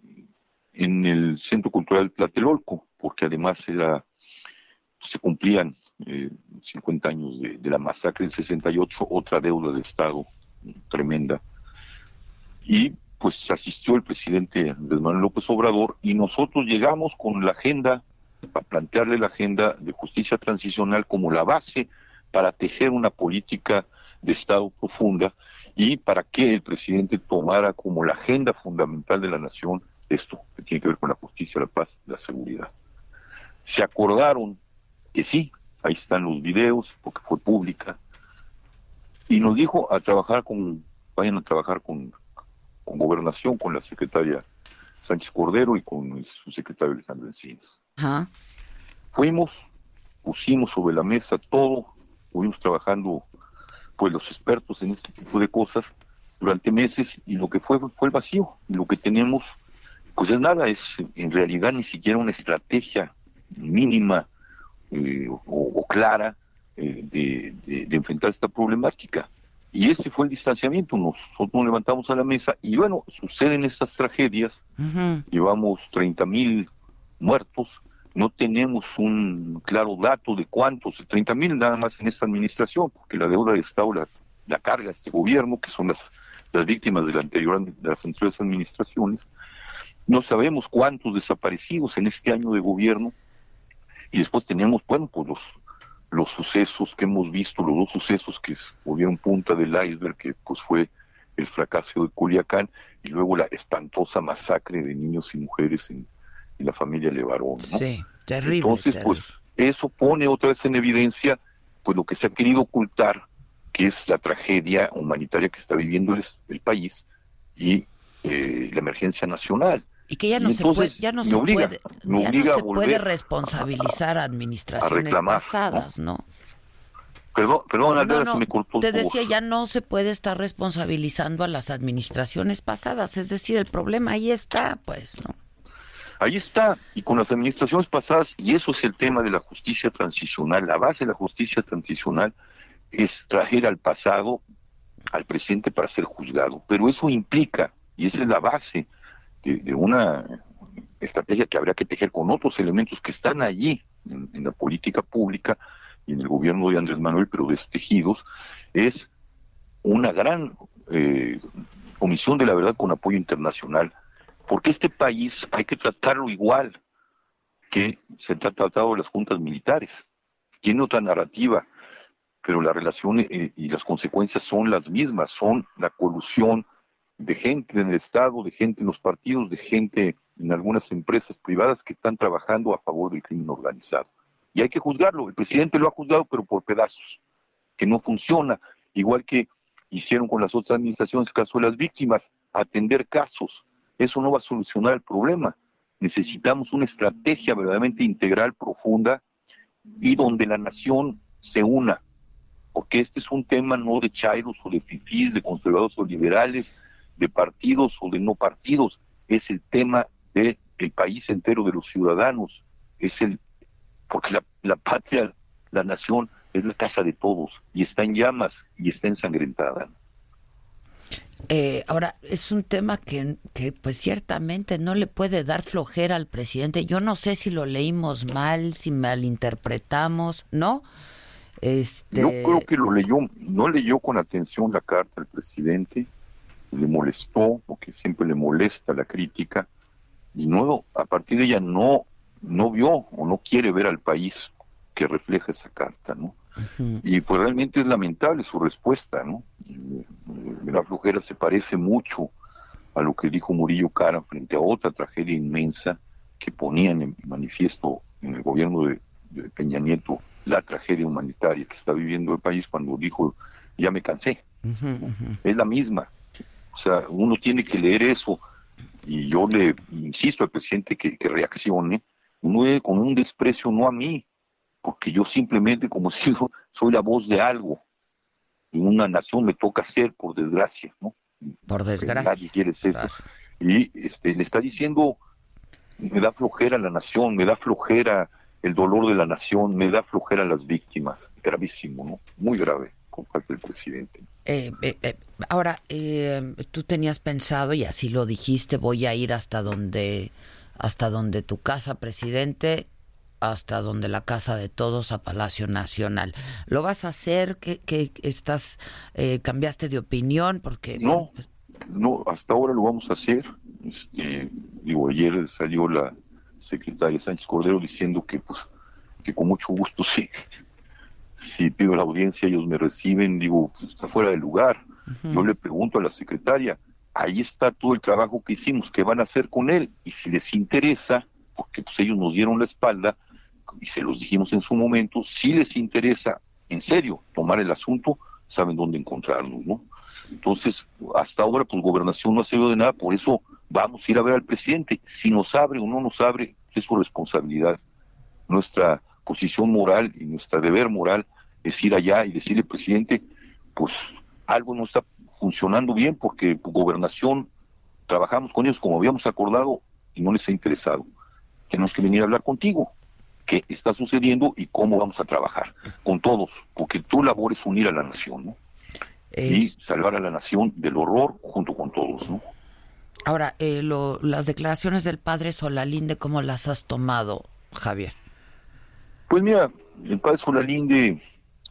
en el Centro Cultural Tlatelolco, porque además era, se cumplían eh, 50 años de, la masacre del 68, otra deuda de Estado tremenda. Y pues asistió el presidente Andrés Manuel López Obrador y nosotros llegamos con la agenda, para plantearle la agenda de justicia transicional como la base para tejer una política de Estado profunda y para que el presidente tomara como la agenda fundamental de la nación esto que tiene que ver con la justicia, la paz, la seguridad. Se acordaron que sí, ahí están los videos, porque fue pública, y nos dijo a trabajar con, vayan a trabajar con, con gobernación, con la secretaria Sánchez Cordero y con el subsecretario Alejandro Encinas. Ajá. Fuimos, pusimos sobre la mesa todo, fuimos trabajando, pues los expertos en este tipo de cosas durante meses y lo que fue fue el vacío, y lo que tenemos pues es nada, es en realidad ni siquiera una estrategia mínima eh, o, o, clara eh, de, de, de, enfrentar esta problemática. Y ese fue el distanciamiento, nosotros nos levantamos a la mesa y bueno, suceden estas tragedias, uh -huh. llevamos 30 mil muertos, no tenemos un claro dato de cuántos, 30 mil nada más en esta administración, porque la deuda de Estado la, la carga este gobierno, que son las, las víctimas de, la anterior, de las anteriores administraciones, no sabemos cuántos desaparecidos en este año de gobierno, y después tenemos, bueno, pues los, los sucesos que hemos visto, los dos sucesos que volvieron punta del iceberg, que pues fue el fracaso de Culiacán, y luego la espantosa masacre de niños y mujeres en, en la familia Levarón, ¿no? Sí, terrible. Entonces, terrible. pues, eso pone otra vez en evidencia, pues lo que se ha querido ocultar, que es la tragedia humanitaria que está viviendo el, el país y eh, la emergencia nacional. Y que ya no se puede, ya no se obliga, puede, ya no a se puede responsabilizar a administraciones reclamar, pasadas, ¿no? Perdón, perdón, No, no, se me cortó te decía, ya no se puede estar responsabilizando a las administraciones pasadas, es decir, el problema ahí está, pues, ¿no? Ahí está, y con las administraciones pasadas, y eso es el tema de la justicia transicional, la base de la justicia transicional es traer al pasado al presente para ser juzgado, pero eso implica, y esa es la base de, una estrategia que habría que tejer con otros elementos que están allí en, en la política pública y en el gobierno de Andrés Manuel, pero destejidos, es una gran eh, comisión de la verdad con apoyo internacional, porque este país hay que tratarlo igual que se ha tratado las juntas militares. Tiene otra narrativa, pero la relación eh, y las consecuencias son las mismas, son la colusión de gente en el Estado, de gente en los partidos, de gente en algunas empresas privadas que están trabajando a favor del crimen organizado. Y hay que juzgarlo. El presidente lo ha juzgado, pero por pedazos, que no funciona. Igual que hicieron con las otras administraciones, el caso de las víctimas, atender casos. Eso no va a solucionar el problema. Necesitamos una estrategia verdaderamente integral, profunda, y donde la nación se una. Porque este es un tema no de chairos o de fifís, de conservadores o liberales, de partidos o de no partidos. Es el tema del de país entero, de los ciudadanos. Es el porque la, la, patria, la nación, es la casa de todos y está en llamas y está ensangrentada. Eh, ahora, es un tema que, que, pues ciertamente no le puede dar flojera al presidente. Yo no sé si lo leímos mal, si malinterpretamos, ¿no? Este... Yo creo que lo leyó, no leyó con atención la carta al presidente, le molestó, porque siempre le molesta la crítica, y no, a partir de ella no, no vio o no quiere ver al país que refleja esa carta, ¿no? Y pues realmente es lamentable su respuesta, ¿no? La flojera se parece mucho a lo que dijo Murillo Cara frente a otra tragedia inmensa que ponían en manifiesto en el gobierno de, Peña Nieto la tragedia humanitaria que está viviendo el país cuando dijo ya me cansé. Es la misma. O sea, uno tiene que leer eso y yo le insisto al presidente que, que reaccione, uno con un desprecio no a mí, porque yo simplemente como si soy la voz de algo. En una nación me toca ser, por desgracia, ¿no? Por desgracia. Nadie quiere ser. Y este, le está diciendo, me da flojera la nación, me da flojera el dolor de la nación, me da flojera las víctimas. Gravísimo, ¿no? Muy grave con parte del presidente. Eh, eh, eh, ahora, tú tenías pensado, y así lo dijiste, voy a ir hasta donde, hasta donde tu casa, presidente, hasta donde la casa de todos a Palacio Nacional. ¿Lo vas a hacer? ¿Que, estás eh, cambiaste de opinión? Porque no, no, hasta ahora lo vamos a hacer. Este, digo, ayer salió la secretaria Sánchez Cordero diciendo que pues que con mucho gusto sí, si pido la audiencia ellos me reciben, digo, pues, está fuera de lugar. Yo le pregunto a la secretaria, ahí está todo el trabajo que hicimos, ¿qué van a hacer con él? Y si les interesa, porque pues ellos nos dieron la espalda, y se los dijimos en su momento, si les interesa en serio tomar el asunto, saben dónde encontrarnos, ¿no? Entonces, hasta ahora, pues gobernación no ha servido de nada, por eso vamos a ir a ver al presidente. Si nos abre o no nos abre, es su responsabilidad. Nuestra posición moral y nuestra deber moral es ir allá y decirle, presidente, pues algo no está funcionando bien porque gobernación trabajamos con ellos como habíamos acordado y no les ha interesado. Tenemos que venir a hablar contigo qué está sucediendo y cómo vamos a trabajar con todos, porque tu labor es unir a la nación, ¿no? Y salvar a la nación del horror junto con todos, ¿no? Ahora, eh, las declaraciones del padre Solalinde, ¿cómo las has tomado, Javier? Pues mira, el padre Solalinde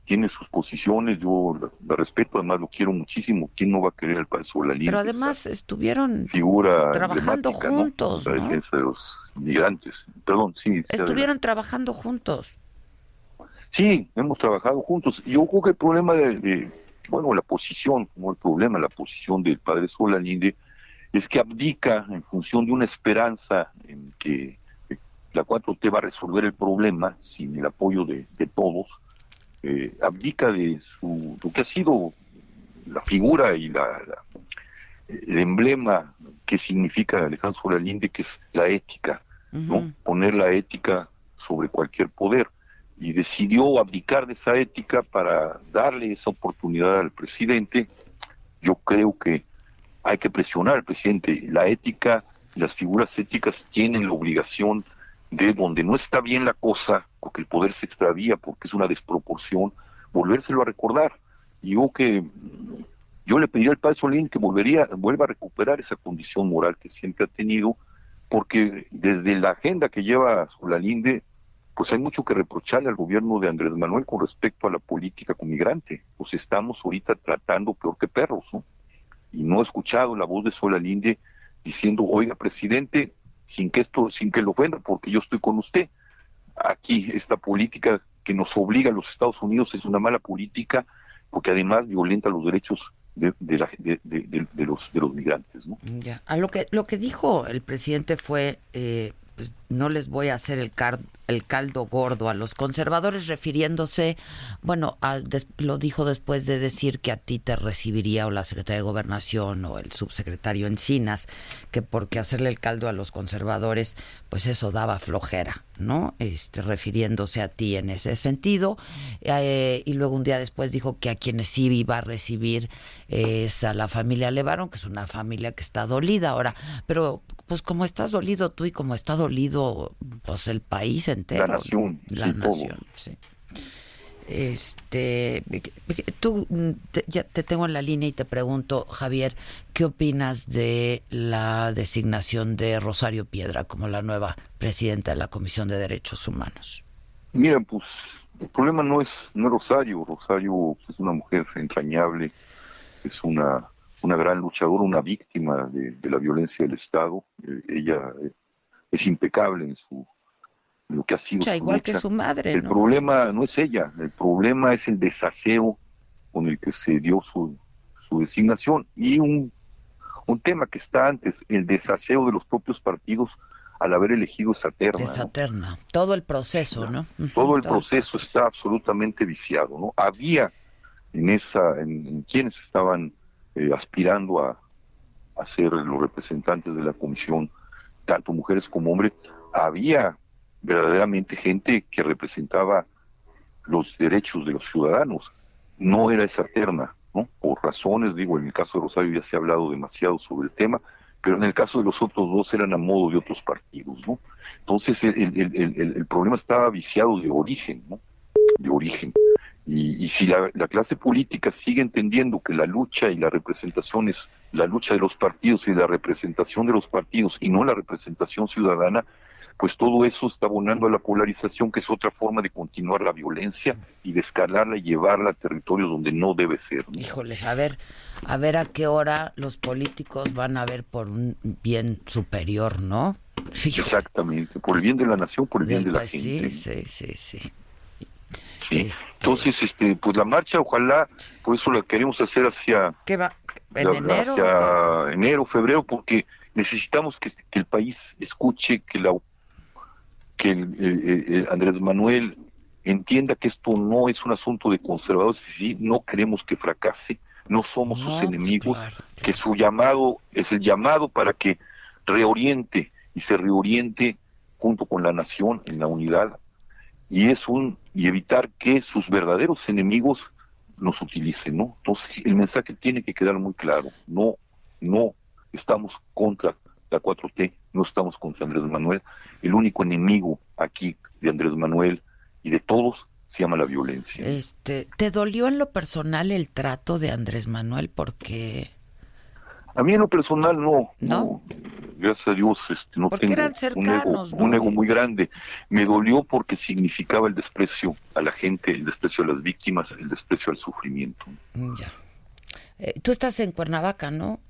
tiene sus posiciones, yo la, respeto, además lo quiero muchísimo. ¿Quién no va a querer al padre Solalinde? Pero además estuvieron figura trabajando juntos, La defensa de los migrantes. Perdón, sí. Estuvieron trabajando juntos. Sí, hemos trabajado juntos. Yo creo que el problema de, bueno, la posición, no el problema, la posición del padre Solalinde es que abdica en función de una esperanza en que la 4T va a resolver el problema sin el apoyo de, todos, eh, abdica de su, lo que ha sido la figura y la, el emblema que significa Alejandro Solalinde, que es la ética, ¿no? Poner la ética sobre cualquier poder. Y decidió abdicar de esa ética para darle esa oportunidad al presidente. Yo creo que hay que presionar al presidente. La ética, las figuras éticas tienen la obligación de donde no está bien la cosa, porque el poder se extravía, porque es una desproporción, volvérselo a recordar. Yo que yo le pediría al padre Solín que volvería, vuelva a recuperar esa condición moral que siempre ha tenido, porque desde la agenda que lleva Solalinde, pues hay mucho que reprocharle al gobierno de Andrés Manuel con respecto a la política con migrante. Pues estamos ahorita tratando peor que perros, ¿no? Y no he escuchado la voz de Solalinde diciendo, oiga, presidente, sin que esto, sin que lo ofenda, porque yo estoy con usted. Aquí esta política que nos obliga a los Estados Unidos es una mala política porque además violenta los derechos de, los, de los migrantes. ¿no? Ya. A lo, que, lo que dijo el presidente fue, eh, no les voy a hacer el, caldo gordo a los conservadores, refiriéndose, bueno, lo dijo después de decir que a ti te recibiría o la secretaria de Gobernación o el subsecretario Encinas, que porque hacerle el caldo a los conservadores, pues eso daba flojera, ¿no? Este, refiriéndose a ti en ese sentido. Eh, y luego un día después dijo que a quienes sí iba a recibir es a la familia Levarón, que es una familia que está dolida ahora, pero pues como estás dolido tú y como está dolido pues el país entero. La nación. La nación, sí. Este, tú ya te tengo en la línea y te pregunto, Javier, ¿qué opinas de la designación de Rosario Piedra como la nueva presidenta de la Comisión de Derechos Humanos? Mira, pues el problema no es no Rosario, Rosario es una mujer entrañable, es una una gran luchadora, una víctima de, la violencia del Estado. Eh, ella eh, es impecable en su en lo que ha sido. Mucha, su igual que su madre, El ¿no? problema no es ella, el problema es el desaseo con el que se dio su, su designación y un, un tema que está antes, el desaseo de los propios partidos al haber elegido esa terna. Esa. Todo el proceso, ¿no? Todo el proceso está absolutamente viciado, ¿no? Había en esa, en, en quienes estaban eh, aspirando a, a ser los representantes de la comisión, tanto mujeres como hombres, había verdaderamente gente que representaba los derechos de los ciudadanos. No era esa terna, ¿no? Por razones, digo, en el caso de Rosario ya se ha hablado demasiado sobre el tema, pero en el caso de los otros dos eran a modo de otros partidos, ¿no? Entonces el, el, el, el- problema estaba viciado de origen, ¿no? De origen. Y, y si la, la clase política sigue entendiendo que la lucha y la representación es la lucha de los partidos y la representación de los partidos y no la representación ciudadana, pues todo eso está abonando a la polarización, que es otra forma de continuar la violencia y de escalarla y llevarla a territorios donde no debe ser. ¿no? Híjoles, a ver, a ver a qué hora los políticos van a ver por un bien superior, ¿no? Exactamente, por el bien de la nación, por el bien de la Pues gente. sí, sí, sí, sí. Sí. Entonces, este, pues la marcha, ojalá, por eso la queremos hacer hacia, ¿Qué va? ¿En la- enero? hacia enero, febrero, porque necesitamos que, que el país escuche que la que el, el- el Andrés Manuel entienda que esto no es un asunto de conservadores, sí, no queremos que fracase, no somos sus enemigos, que su llamado es el llamado para que reoriente y se reoriente junto con la nación en la unidad y es un y evitar que sus verdaderos enemigos nos utilicen, ¿no? Entonces el mensaje tiene que quedar muy claro, no no estamos contra la 4T, no estamos contra Andrés Manuel, el único enemigo aquí de Andrés Manuel y de todos se llama la violencia. Este, ¿te dolió en lo personal el trato de Andrés Manuel? Porque A mí en lo personal no, no, gracias a Dios este, no Porque tengo eran un, ego, un ego muy grande. Me dolió porque significaba el desprecio a la gente, el desprecio a las víctimas, el desprecio al sufrimiento. Ya. Eh, tú estás en Cuernavaca, ¿no?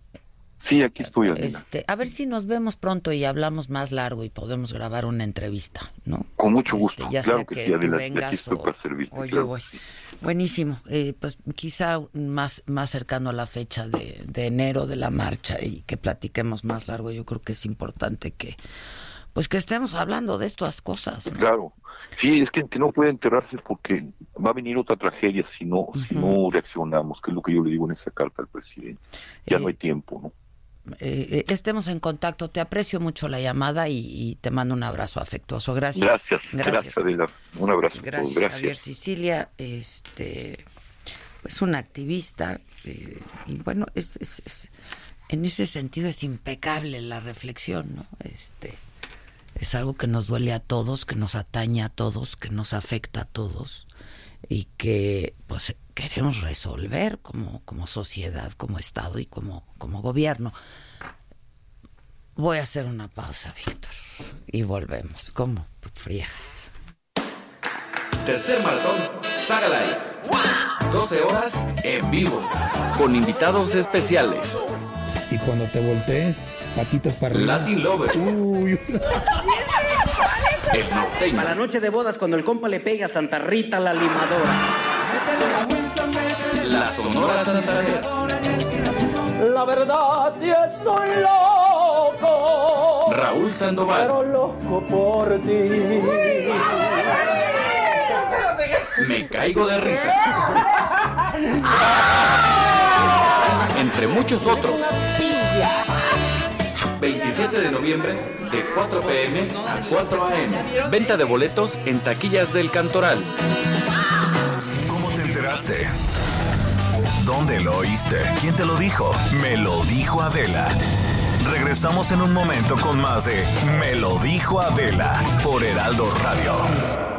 Sí, aquí estoy. Este, a ver si nos vemos pronto y hablamos más largo y podemos grabar una entrevista, ¿no? Con mucho gusto, Este, ya claro sea que, que sí, Adela, vengas aquí estoy o- para servirte. o yo claro voy. que sí. Buenísimo. Eh, pues quizá más, más cercano a la fecha de, de enero de la marcha y que platiquemos más largo. Yo creo que es importante que, pues que estemos hablando de estas cosas. ¿no? Claro, sí, es que, que no puede enterrarse porque va a venir otra tragedia si no, si no reaccionamos, que es lo que yo le digo en esa carta al presidente. Ya no hay tiempo, ¿no? Eh, eh, estemos en contacto. Te aprecio mucho la llamada y, y te mando un abrazo afectuoso. Gracias. Gracias, gracias, Adela. Un abrazo. Gracias, gracias. Javier Sicilia, este, pues una activista, eh, y bueno, es, es- es- en ese sentido es impecable la reflexión, ¿no? Este, es algo que nos duele a todos, que nos atañe a todos, que nos afecta a todos y que pues queremos resolver como, como sociedad, como Estado y como, como gobierno. Voy a hacer una pausa, Víctor, y volvemos. ¿Cómo? Friejas. Tercer maratón Saga Life. 12 horas en vivo. Con invitados especiales. Y cuando te volteé, patitas para arriba. Latin Lover. Uy. El norteño. Para la noche de bodas, cuando el compa le pega a Santa Rita la limadora. La Sonora Santanera. La verdad si estoy loco, Raúl Sandoval. pero loco por ti. Me caigo de risa. Entre muchos otros. 27 de noviembre, de 4 pm a 4 am. Venta de boletos en taquillas del Cantoral. ¿Cómo te enteraste? ¿Dónde lo oíste? ¿Quién te lo dijo? Me lo dijo Adela. Regresamos en un momento con más de Me lo dijo Adela por Heraldo Radio.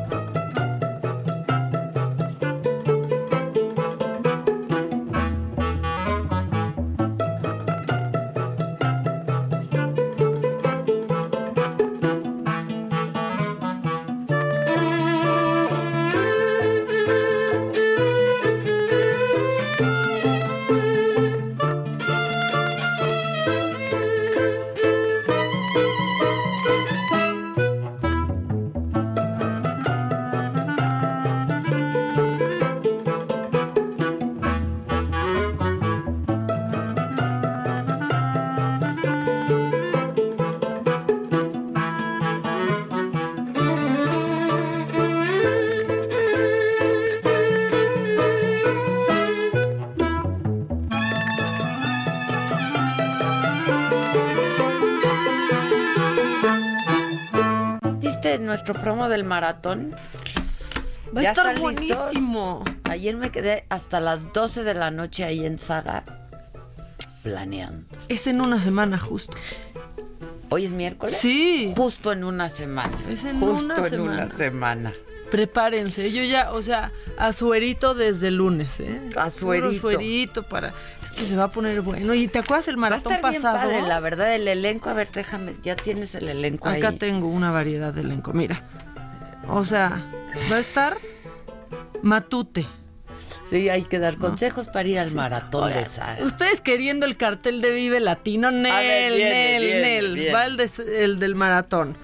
Nuestro promo del maratón? Va a ¿Ya estar listos? buenísimo. Ayer me quedé hasta las 12 de la noche ahí en Saga planeando. Es en una semana justo. ¿Hoy es miércoles? Sí. Justo en una semana. Es en Justo una en semana. una semana. Prepárense, yo ya, o sea, a suerito desde el lunes, ¿eh? A suerito. Para... Es que se va a poner bueno. ¿Y te acuerdas el Va a maratón estar bien pasado? padre, la verdad, el elenco. A ver, déjame, ya tienes el elenco Acá ahí. tengo una variedad de elenco, mira. O sea, va a estar Matute. Sí, hay que dar consejos para ir al maratón Ahora, de Saga. Ustedes queriendo el cartel de Vive Latino, Nel, ver, Nel, Nel. Va el, de- el del maratón.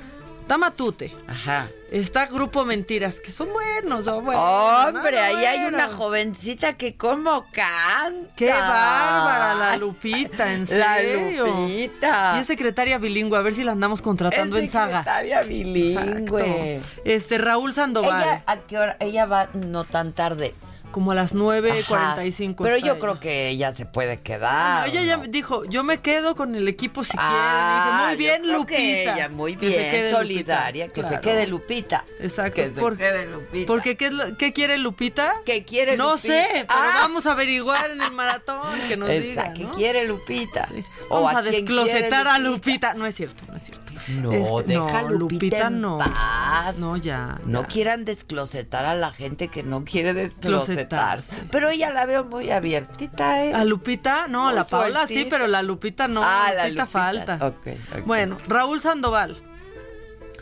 Está Matute. Ajá. Está Grupo Mentiras, que son buenos, son buenos. Hombre, ahí hay una jovencita que como canta. ¡Qué bárbara la Lupita! ¿En La serio? Lupita. Y es secretaria bilingüe, a ver si la andamos contratando Es en saga. secretaria bilingüe. Exacto. Este, Raúl Sandoval. Ella, ¿a qué hora? Ella va no tan tarde. Como a las 9.45. Pero está yo ella. creo que ella se puede No, quedar. ella ya ¿no? dijo, yo me quedo con el equipo si Ah, quieren. Muy bien, que Lupita. ella, muy Que se bien, quede solidaria, Lupita, que se quede Lupita. Exacto. Que se por- quede Lupita. Porque, ¿qué, qué quiere Lupita? ¿Qué quiere No Lupita? sé, pero Ah. vamos a averiguar en el maratón que nos diga, ¿no? quiere Lupita. Vamos a desclosetar a Lupita. No es cierto, no es cierto. No, Este, deja no, Lupita, en no. paz. No, ya. No quieran desclosetar a la gente que no quiere desclosetarse. Pero ella la veo muy abiertita, ¿eh? A Lupita, no, Muy la Paola sí, pero la Lupita no. Ah, la Lupita, Lupita. falta. Bueno, Raúl Sandoval.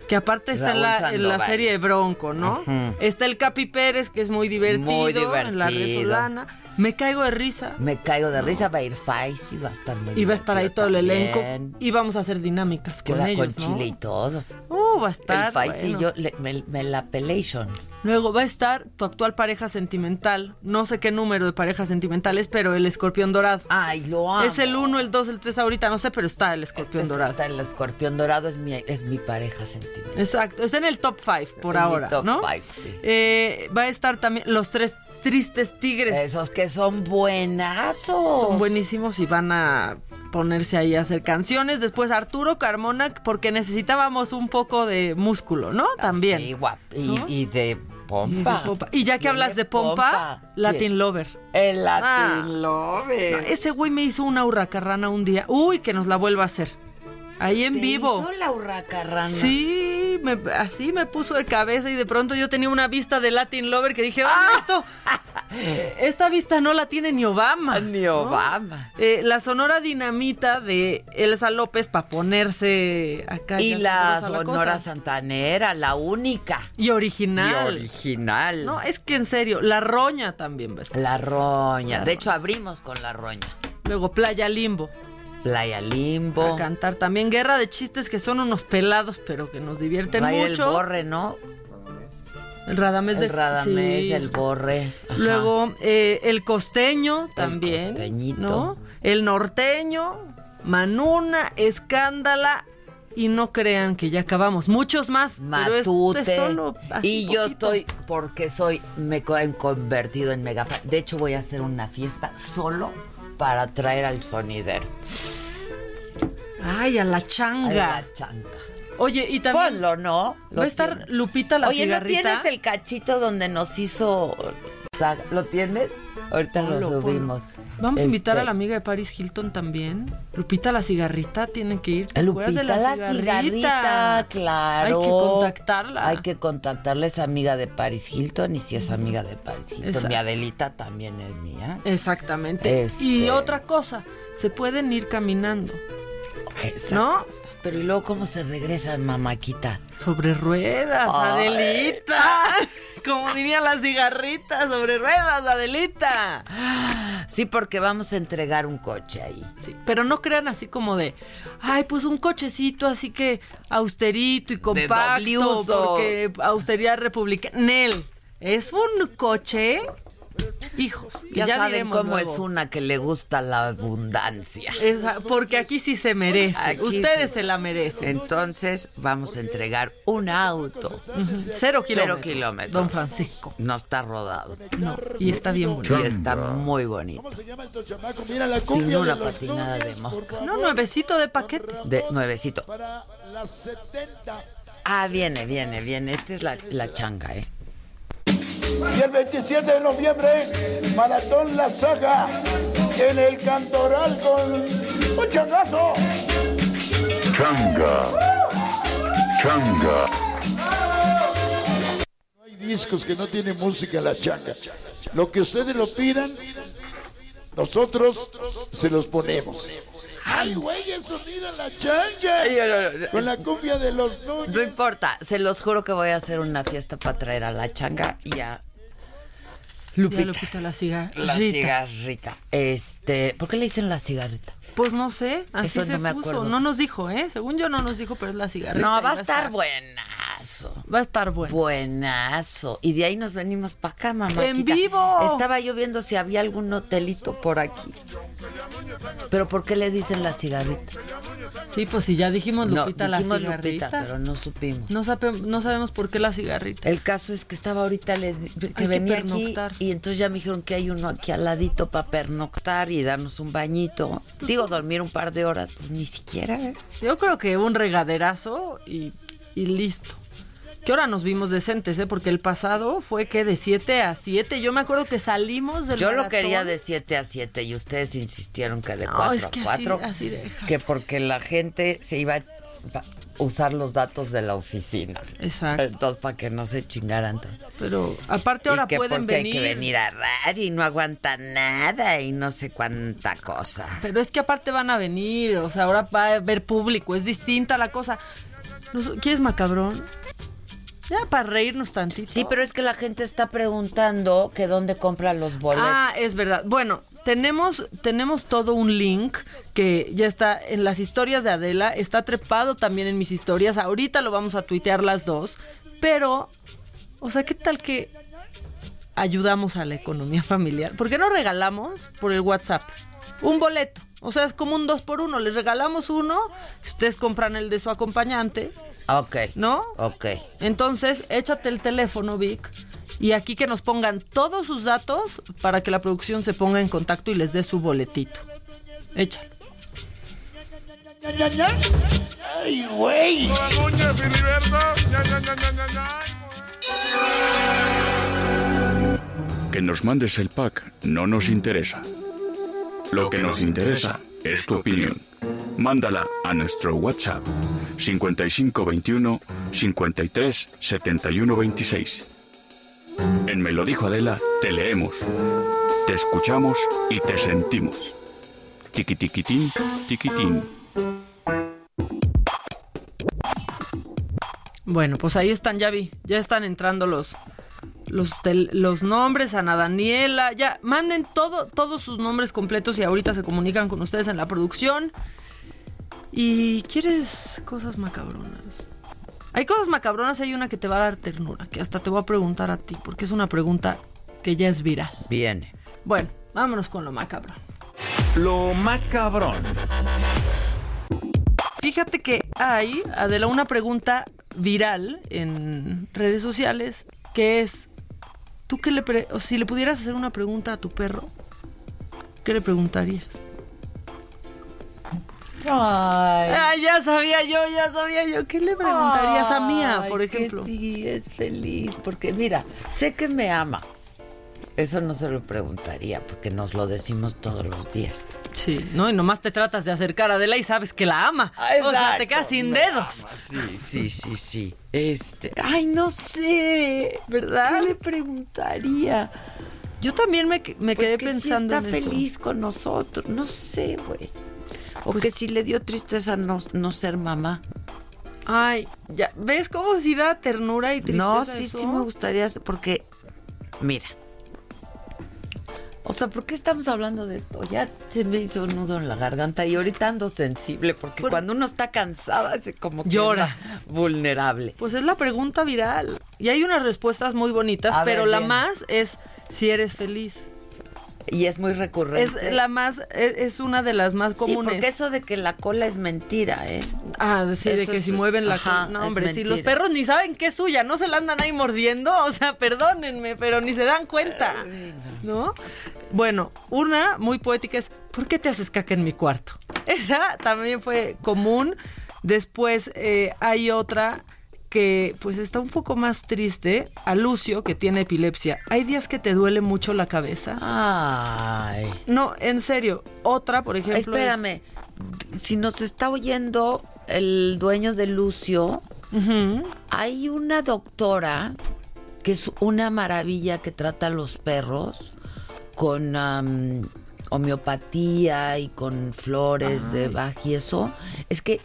Que aparte está en la, en la serie de Bronco, ¿no? Está el Capi Pérez, que es muy divertido, Muy en la divertido. Resolana. Me caigo de risa. Me caigo de risa, va a ir Faisy, va a estar muy Y va a estar ahí todo el elenco. Y vamos a hacer dinámicas con Queda ellos, con ¿no? chile y todo. Uh, va a estar. el y yo, le- me, me la pelation. Luego va a estar tu actual pareja sentimental. No sé qué número de parejas sentimentales, pero el escorpión dorado. Ay, lo amo. Es el 1, el 2, el 3 ahorita, no sé, pero está el escorpión Es- dorado. está El escorpión dorado es mi, es mi pareja sentimental. Exacto, es en el top 5 por En mi ahora, top ¿no? five, sí. Eh, va a estar también los tres tristes tigres. Esos que son buenazos. Son buenísimos y van a ponerse ahí a hacer canciones. Después Arturo Carmona, porque necesitábamos un poco de músculo, ¿no? También. Sí, guap. Y, ¿No? y de pompa. pompa. Y ya que hablas de pompa, Latin. Lover. El Latin Ah. Lover. No, ese güey me hizo una hurracarrana un día. Uy, que nos la vuelva a hacer. Ahí en ¿Te vivo. hizo la hurracarrana? Sí, me- así me puso de cabeza y de pronto yo tenía una vista de Latin Lover que dije, Ah. "Oye, esto, esta vista no la tiene ni Obama. Ni ¿no? Obama. Eh, la sonora dinamita de Elsa López para ponerse acá. Y la Sonora. Santanera, la única. Y original. Y original. No, es que en serio, la roña también estar. La roña. La de hecho, abrimos con la roña. Luego Playa Limbo. Playa Limbo. A cantar también Guerra de Chistes que son unos pelados, pero que nos divierten ir mucho. el borre, ¿no? El Radamés de El Radamés, sí. el borre. Ajá. Luego eh, el costeño también. costeñito. ¿no? El norteño, Manuna, Escándala. Y no crean que ya acabamos. Muchos más. Matute. este es solo así y yo poquito. estoy, porque soy, me he convertido en mega fan. De hecho, voy a hacer una fiesta solo para traer al sonidero. Ay, a la changa. A la changa. Oye, y también. Ponlo, ¿no? Lo Va a estar. Lupita la Oye, cigarrita. ¿no tienes el cachito donde nos hizo... ¿Lo tienes? Ahorita Ponlo, lo ponlo. Vamos a invitar Este, a la amiga de Paris Hilton también. Lupita la cigarrita tiene que ir. ¿Te Lupita de la, cigarrita, claro. Hay que contactarla. Hay que contactarla, es amiga de Paris Hilton y si es amiga de Paris Hilton, Exacto. mi Adelita también es mía. Exactamente. Este- Y otra cosa, se pueden ir caminando. Esa ¿No? Pero ¿y luego cómo se regresan, mamáquita? Sobre ruedas, Ay. Adelita. Como diría la cigarrita, sobre ruedas, Adelita. Sí, porque vamos a entregar un coche ahí. Sí, pero no crean así como de, ay, pues un cochecito así que austerito y compacto, uso. porque austeridad republicana. Nel, es un coche, hijos. y Ya, saben cómo luego. es una que le gusta la abundancia. Esa- porque aquí sí se merece. Aquí Ustedes sí. se la merecen. Entonces vamos a entregar un auto. Cero kilómetros. Cero kilómetros. Don Francisco. No está rodado. No, y está bien bonito. Y está muy bonito. Mira la Sin cumbia una de los patinada de mosca. No, nuevecito de paquete. De nuevecito. Para las 70 Ah, viene, viene, viene. Esta es la, la changa, ¿eh? Y el 27 de noviembre, Maratón La Saga en el Cantoral con un changazo. Changa. Changa. No hay discos que no tienen música la changa. Lo que ustedes lo pidan, nosotros se los ponemos. ¡Ay, güey, el sonido la changa! Con la cumbia de los No importa, se los juro que voy a hacer una fiesta para traer a la changa y a Lupita. Ya Lupita la cigarrita. La cigarrita. Este, ¿por qué le dicen la cigarrita? Pues no sé, así Eso se no me puso. acuerdo. No nos dijo, ¿eh? Según yo no nos dijo, pero es la cigarrita. No, va a estar buenazo. Va a estar bueno. Buenazo. Y de ahí nos venimos para acá, mamá. ¡En vivo! Estaba yo viendo si había algún hotelito por aquí. ¿Pero por qué le dicen la cigarrita? Sí, pues si ya dijimos No, Lupita la dijimos cigarrita. Lupita, pero no supimos. No, sabe- no sabemos por qué la cigarrita. El caso es que estaba ahorita, le, que que venía aquí pernoctar. y entonces ya me dijeron que hay uno aquí al ladito para pernoctar y darnos un bañito. Pues Digo, dormir un par de horas, pues ni siquiera. ¿eh? Yo creo que un regaderazo y, y listo. ¿Qué hora nos vimos decentes, eh? Porque el pasado fue que de 7 a 7. Yo me acuerdo que salimos del Yo lo quería de 7 a 7 y ustedes insistieron que de No, 4 es a que así- 4. así deja. Que porque la gente se iba a usar los datos de la oficina. Exacto. Entonces, para que no se chingaran. Pero aparte ahora y que pueden porque venir. hay que venir a radio y no aguanta nada y no sé cuánta cosa. Pero es que aparte van a venir, o sea, ahora va a haber público, es distinta la cosa. ¿Quieres macabrón? Ya para reírnos tantito. Sí, pero es que la gente está preguntando que dónde compra los boletos. Ah, es verdad. Bueno, tenemos, tenemos todo un link que ya está en las historias de Adela, está trepado también en mis historias. Ahorita lo vamos a tuitear las dos, pero, o sea, ¿qué tal que ayudamos a la economía familiar? ¿Por qué no regalamos por el WhatsApp un boleto? O sea, es como un dos por uno. Les regalamos uno, ustedes compran el de su acompañante, Ok. ¿no? Ok. Entonces, échate el teléfono, Vic, y aquí que nos pongan todos sus datos para que la producción se ponga en contacto y les dé su boletito. Échalo. ¡Ay, güey! Que nos mandes el pack no nos interesa. Lo que nos interesa es tu opinión. Mándala a nuestro WhatsApp 5521 53 71 26. En Me lo dijo Adela, te leemos, te escuchamos y te sentimos. Tiquitiquitín, tiquitín. Bueno, pues ahí están, ya vi, ya están entrando los los, tel- los nombres, Ana Daniela, ya manden todo, todos sus nombres completos y ahorita se comunican con ustedes en la producción. ¿Y quieres cosas macabronas? Hay cosas macabronas, hay una que te va a dar ternura, que hasta te voy a preguntar a ti, porque es una pregunta que ya es viral. Viene. Bueno, vámonos con lo macabrón. Lo macabrón. Fíjate que hay, Adela, una pregunta viral en redes sociales que es, ¿tú qué le pre- o si le pudieras hacer una pregunta a tu perro, qué le preguntarías? Ay. Ay, ya sabía yo, ya sabía yo. ¿Qué le preguntarías a Mía, por que ejemplo? sí, es feliz, porque mira, sé que me ama. Eso no se lo preguntaría, porque nos lo decimos todos los días. Sí, ¿no? Y nomás te tratas de acercar a Adela y sabes que la ama. o sea, te quedas sin dedos. Sí, sí, sí, sí. Este, ay, no sé, ¿verdad? ¿Qué le preguntaría? Yo también me, me Pues quedé que si pensando está en eso. feliz con nosotros, no sé, güey. O que si le dio tristeza no, no ser mamá. Ay, ya, ¿ves cómo si da ternura y tristeza No, sí, eso? sí me gustaría, porque, mira. O sea, ¿por qué estamos hablando de esto? Ya se me hizo un nudo en la garganta y ahorita ando sensible porque cuando uno está cansada es como que Llora. vulnerable. Pues es la pregunta viral. Y hay unas respuestas muy bonitas, A ver, pero la bien. más es si eres feliz. Y es muy recurrente. Es la más, es, es una de las más Sí, comunes. porque eso de que la cola es mentira, ¿eh? Ah, sí, de que es- si mueven la ajá, cola. No, hombre, si los perros ni saben que es suya, no se la andan ahí mordiendo. O sea, perdónenme, pero ni se dan cuenta. ¿No? Bueno, una muy poética es: ¿Por qué te haces caca en mi cuarto? Esa también fue común. Después eh, hay otra que pues está un poco más triste, a Lucio, que tiene epilepsia. Hay días que te duele mucho la cabeza. Ay. No, en serio. Otra, por ejemplo. es- Espérame, si nos está oyendo el dueño de Lucio, hay una doctora que es una maravilla que trata a los perros con homeopatía y con flores de Bach y eso. Es que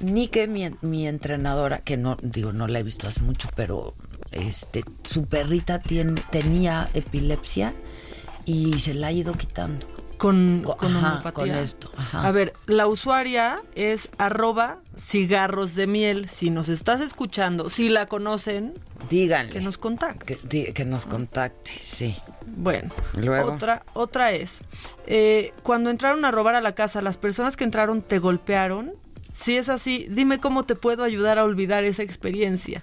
Nike, mi, mi entrenadora, que no, digo, no la he visto hace mucho, pero este, su perrita tiene, tenía epilepsia y se la ha ido quitando. Con, Co- con ajá, homeopatía. con esto, ajá. A ver, la usuaria es arroba cigarros de miel. Si nos estás escuchando, si la conocen, díganle. Que nos contacte. Que nos contacte, sí. Bueno, Luego. otra otra es, eh, cuando entraron a robar a la casa, las personas que entraron te golpearon. Si es así, dime cómo te puedo ayudar a olvidar esa experiencia.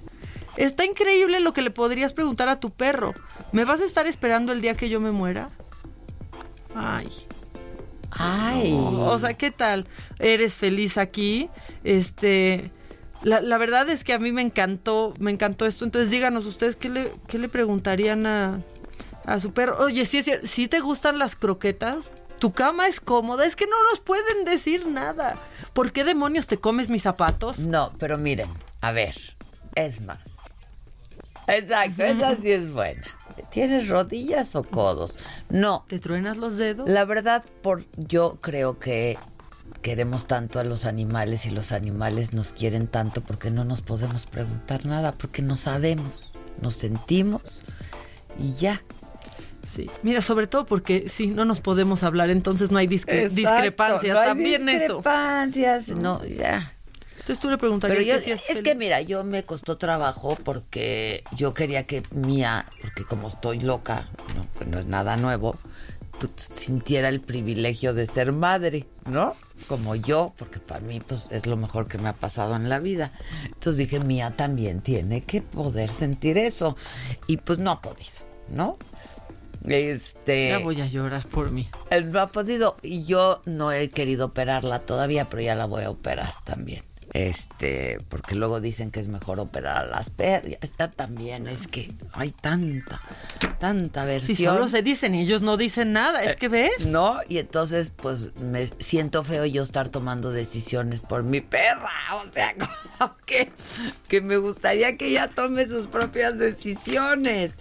Está increíble lo que le podrías preguntar a tu perro. ¿Me vas a estar esperando el día que yo me muera? Ay. Ay. O sea, ¿qué tal? ¿Eres feliz aquí? Este. La, la verdad es que a mí me encantó, me encantó esto. Entonces díganos ustedes qué le, qué le preguntarían a, a su perro. Oye, ¿sí te gustan las croquetas? Tu cama es cómoda, es que no nos pueden decir nada. ¿Por qué demonios te comes mis zapatos? No, pero miren, a ver, es más. Exacto, esa sí es buena. ¿Tienes rodillas o codos? No. ¿Te truenas los dedos? La verdad, por yo creo que queremos tanto a los animales y los animales nos quieren tanto porque no nos podemos preguntar nada, porque no sabemos, nos sentimos y ya. Sí, mira, sobre todo porque si no nos podemos hablar, entonces no hay discre- Exacto, discrepancias. no hay También eso. discrepancias, no, ya. Entonces tú le preguntarías Pero yo, que si es, que mira, yo me costó trabajo porque yo quería que Mía, porque como estoy loca, no, pues no es nada nuevo, tú sintiera el privilegio de ser madre, ¿no? Como yo, porque para mí pues es lo mejor que me ha pasado en la vida. Entonces dije, Mía también tiene que poder sentir eso. Y pues no ha podido, ¿no? Este. Ya voy a llorar por mí. Él no ha podido y yo no he querido operarla todavía, pero ya la voy a operar también. Este, porque luego dicen que es mejor operar a las perras. Ya también es que hay tanta, tanta versión. Si solo se dicen y ellos no dicen nada, es que ves. No, y entonces pues me siento feo yo estar tomando decisiones por mi perra. O sea, como que, que me gustaría que ella tome sus propias decisiones.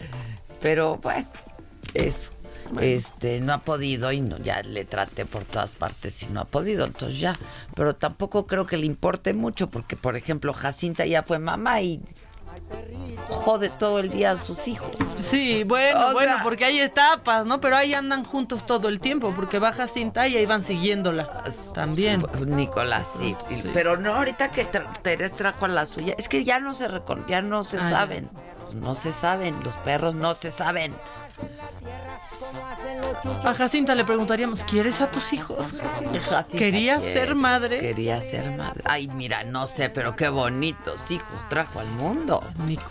Pero bueno, eso. Este, no ha podido y no, ya le traté por todas partes y no ha podido, entonces ya. Pero tampoco creo que le importe mucho porque, por ejemplo, Jacinta ya fue mamá y jode todo el día a sus hijos. Sí, bueno, O bueno, porque hay etapas, ¿no? Pero ahí andan juntos todo el tiempo, porque baja cinta y ahí van siguiéndola. También. Nicolás, sí. Sí. Pero no, ahorita que tra- Terés trajo a la suya, es que ya no se ya no se Ah, saben. No se saben, los perros no se saben. A Jacinta le preguntaríamos, ¿quieres a tus hijos? Jacinta? Jacinta ¿Querías quiere, ser madre? Quería ser madre. Ay, mira, no sé, pero qué bonitos hijos trajo al mundo. Nico.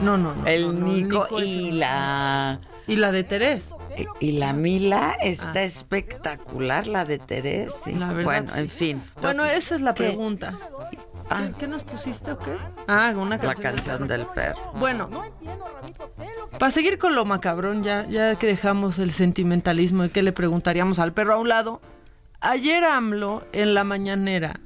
No, no, no. El no, Nico, y el- la Y la de Terés. y la Mila está Ah. espectacular, la de Teresa. La verdad, bueno, sí. en fin. Bueno, esa es la ¿qué? pregunta. Ah. ¿Qué, qué nos pusiste o qué? Ah, una La canción. canción del perro. Bueno, para seguir con lo macabrón, ya, ya que dejamos el sentimentalismo de que le preguntaríamos al perro a un lado, ayer AMLO en la mañanera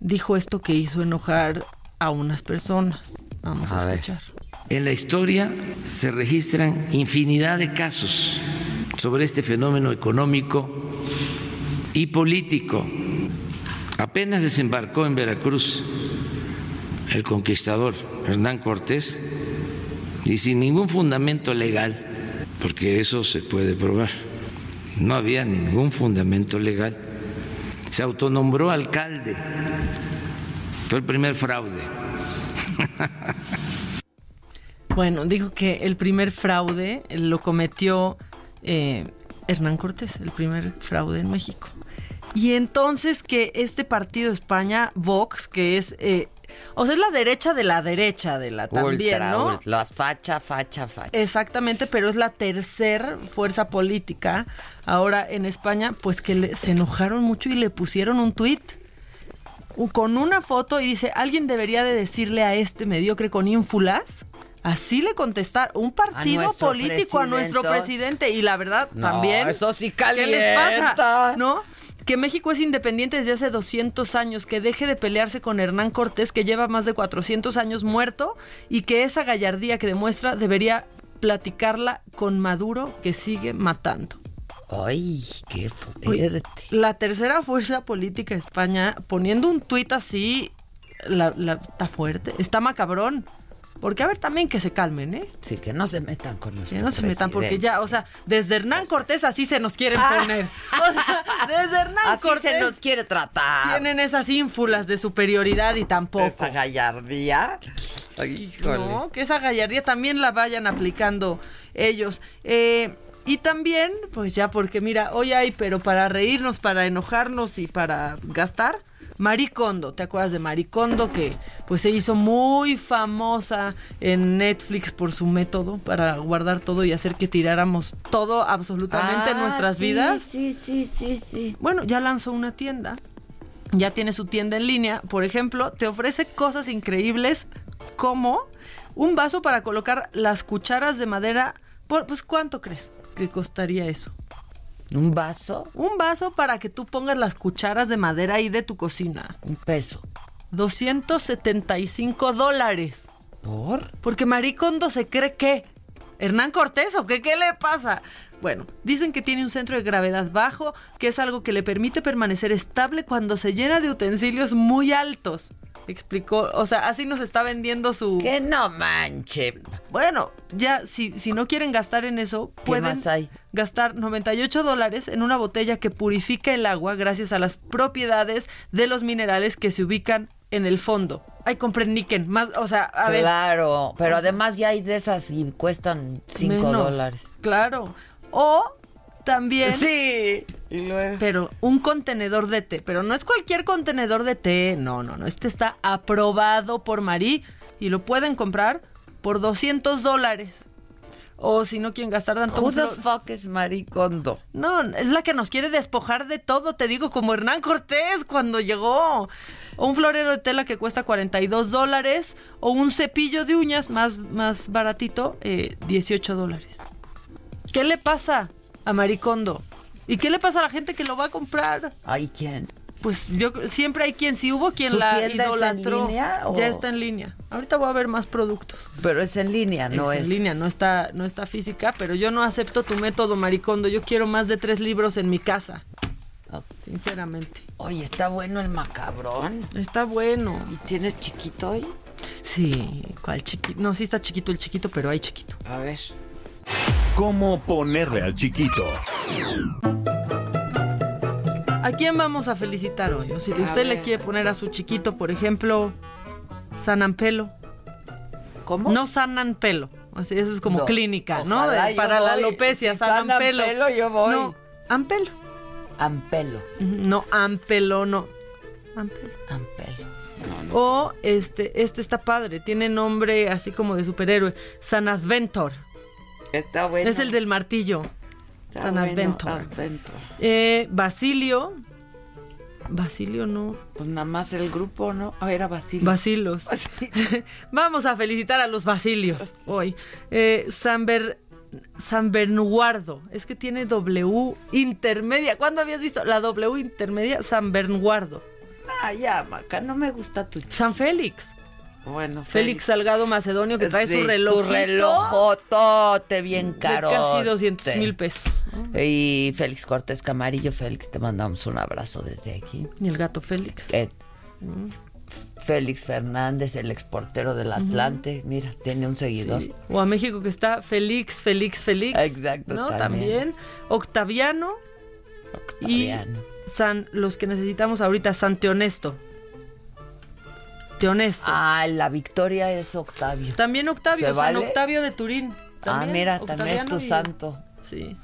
dijo esto que hizo enojar a unas personas. Vamos a, A ver. escuchar. En la historia se registran infinidad de casos sobre este fenómeno económico y político. Apenas desembarcó en Veracruz el conquistador Hernán Cortés y sin ningún fundamento legal, porque eso se puede probar, no había ningún fundamento legal, se autonombró alcalde. Fue el primer fraude. Bueno, dijo que el primer fraude lo cometió eh, Hernán Cortés, el primer fraude en México. Y entonces que este partido España, Vox, que es, eh, o sea, es la derecha de la derecha de la también, ¿no? ultra, las facha, facha, facha. Exactamente, pero es la tercer fuerza política ahora en España, pues que le- se enojaron mucho y le pusieron un tuit. con una foto y dice, alguien debería de decirle a este mediocre con ínfulas. Así le contestar un partido político a nuestro presidente. Y la verdad, No, también. eso sí ¿Qué les pasa? ¿No? Que México es independiente desde hace 200 años, que deje de pelearse con Hernán Cortés, que lleva más de 400 años muerto, y que esa gallardía que demuestra debería platicarla con Maduro, que sigue matando. Ay, qué fuerte. La tercera fuerza política de España, poniendo un tuit así, la, la- está fuerte, está macabrón. Porque, a ver, también que se calmen, ¿eh? Sí, que no se metan con nuestro Que no se metan, porque ya, o sea, desde Hernán Cortés así se nos quieren poner. O sea, desde Hernán Así Cortés se nos quiere tratar. tienen esas ínfulas de superioridad y tampoco. Esa gallardía. Ay, híjoles. No, que esa gallardía también la vayan aplicando ellos. Eh, y también, pues ya, porque mira, hoy hay, pero para reírnos, para enojarnos y para gastar, Maricondo. ¿Te acuerdas de Maricondo? Que pues se hizo muy famosa en Netflix por su método para guardar todo y hacer que tiráramos todo absolutamente en Ah, nuestras sí, vidas. Sí, sí, sí, sí. Bueno, ya lanzó una tienda. Ya tiene su tienda en línea. Por ejemplo, te ofrece cosas increíbles como un vaso para colocar las cucharas de madera. Por, pues, ¿cuánto crees que costaría eso? ¿Un vaso? Un vaso para que tú pongas las cucharas de madera ahí de tu cocina. Un peso. 275 dólares. ¿Por? Porque Maricondo se cree que. ¿Hernán Cortés o qué? ¿Qué le pasa? Bueno, dicen que tiene un centro de gravedad bajo, que es algo que le permite permanecer estable cuando se llena de utensilios muy altos. Explicó, o sea, así nos está vendiendo su... Que no manche. Bueno, ya, si, si no quieren gastar en eso, pueden gastar 98 dólares en una botella que purifica el agua gracias a las propiedades de los minerales que se ubican en el fondo. Ay, compren níquel, más, o sea, a ver... Claro, pero además ya hay de esas y cuestan 5 Menos, dólares. Claro. O también. Sí. Y luego. Pero un contenedor de té. Pero no es cualquier contenedor de té. No, no, no. Este está aprobado por Marí y lo pueden comprar por 200 dólares. O si no quieren gastar tanto. Who the fuck es Maricondo? No, es la que nos quiere despojar de todo, te digo, como Hernán Cortés cuando llegó. O un florero de tela que cuesta 42 dólares. O un cepillo de uñas más, más baratito, eh, 18 dólares. ¿Qué le pasa a Maricondo? ¿Y qué le pasa a la gente que lo va a comprar? ¿Hay quién? Pues yo siempre hay quien, si hubo quien ¿Su la es en idolatró, línea o- ya está en línea. Ahorita voy a ver más productos. Pero es en línea, no es, es. en línea, no está, no está física, pero yo no acepto tu método, Maricondo. Yo quiero más de tres libros en mi casa. Sinceramente. Oye, está bueno el macabrón. Está bueno. ¿Y tienes chiquito hoy? Sí, ¿cuál chiquito? No, sí está chiquito el chiquito, pero hay chiquito. A ver. ¿Cómo ponerle al chiquito? ¿A quién vamos a felicitar hoy? O si usted le quiere poner a su chiquito, por ejemplo, Sanampelo. ¿Cómo? No Sanampelo. Así, eso es como No. clínica, ¿no? De- para la alopecia, Si Sanampelo. Sanampelo, yo voy. No, Ampelo. Ampelo. No, Ampelo, no. Ampelo. Ampelo. O este, este está padre, tiene nombre así como de superhéroe. San Adventor. Está bueno. Es el del martillo. Está San bueno. Eh, Basilio. Basilio no. Pues nada más el grupo, ¿no? Ah, era Basilio. Basilos. Vamos a felicitar a los Basilios hoy. Eh, San, Ber- San Bernardo. Es que tiene W intermedia. ¿Cuándo habías visto la W intermedia? San Bernardo. Ah, ya, Maca, no me gusta tu San Félix. Bueno, Félix Salgado Macedonio que trae Sí, su reloj. Su relojotote bien caro. casi 200 mil pesos. Y Félix Cortés Camarillo, Félix, te mandamos un abrazo desde aquí. Y el gato Félix. Eh, Félix Fernández, el exportero del Atlante, mira, tiene un seguidor. Sí. O a México que está Félix, Félix, Félix. Exacto, ¿No? también. También. Octaviano. Octaviano. Y San, los que necesitamos ahorita, San Teonesto. Teonesto. Ah, la victoria es Octavio. También Octavio, ¿Se San vale? Octavio de Turín. Ah, mira, también es tu y- santo. Sí.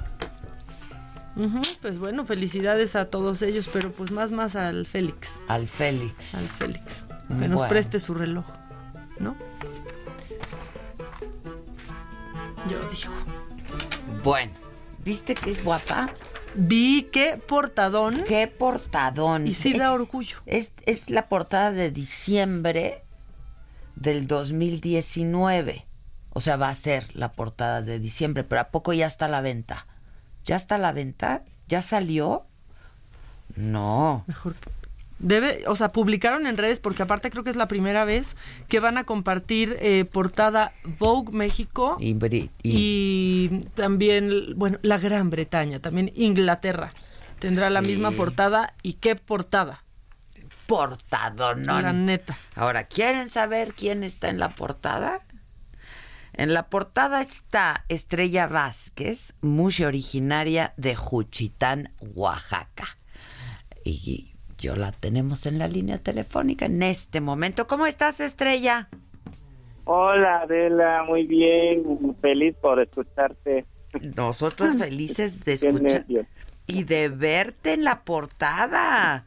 Pues bueno, felicidades a todos ellos, pero pues más más al Félix. Al Félix. Al Félix. Que nos preste su reloj, ¿no? Yo digo. Bueno, ¿viste que es guapa? Vi qué portadón. Qué portadón. Y sí da orgullo. Es, es la portada de diciembre del 2019. O sea, va a ser la portada de diciembre, pero ¿a poco ya está a la venta? ¿Ya está a la venta? ¿Ya salió? No. Mejor. Debe, o sea, publicaron en redes porque aparte creo que es la primera vez que van a compartir eh, portada Vogue México y, y, y, también, bueno, la Gran Bretaña, también Inglaterra. Tendrá la misma portada y qué portada. Portado, no. La neta. Ahora, ¿quieren saber quién está en la portada? En la portada está Estrella Vázquez, mucha originaria de Juchitán, Oaxaca. Y yo la tenemos en la línea telefónica en este momento. ¿Cómo estás, Estrella? Hola, Adela, muy bien, feliz por escucharte. Nosotros felices de escuchar y de verte en la portada.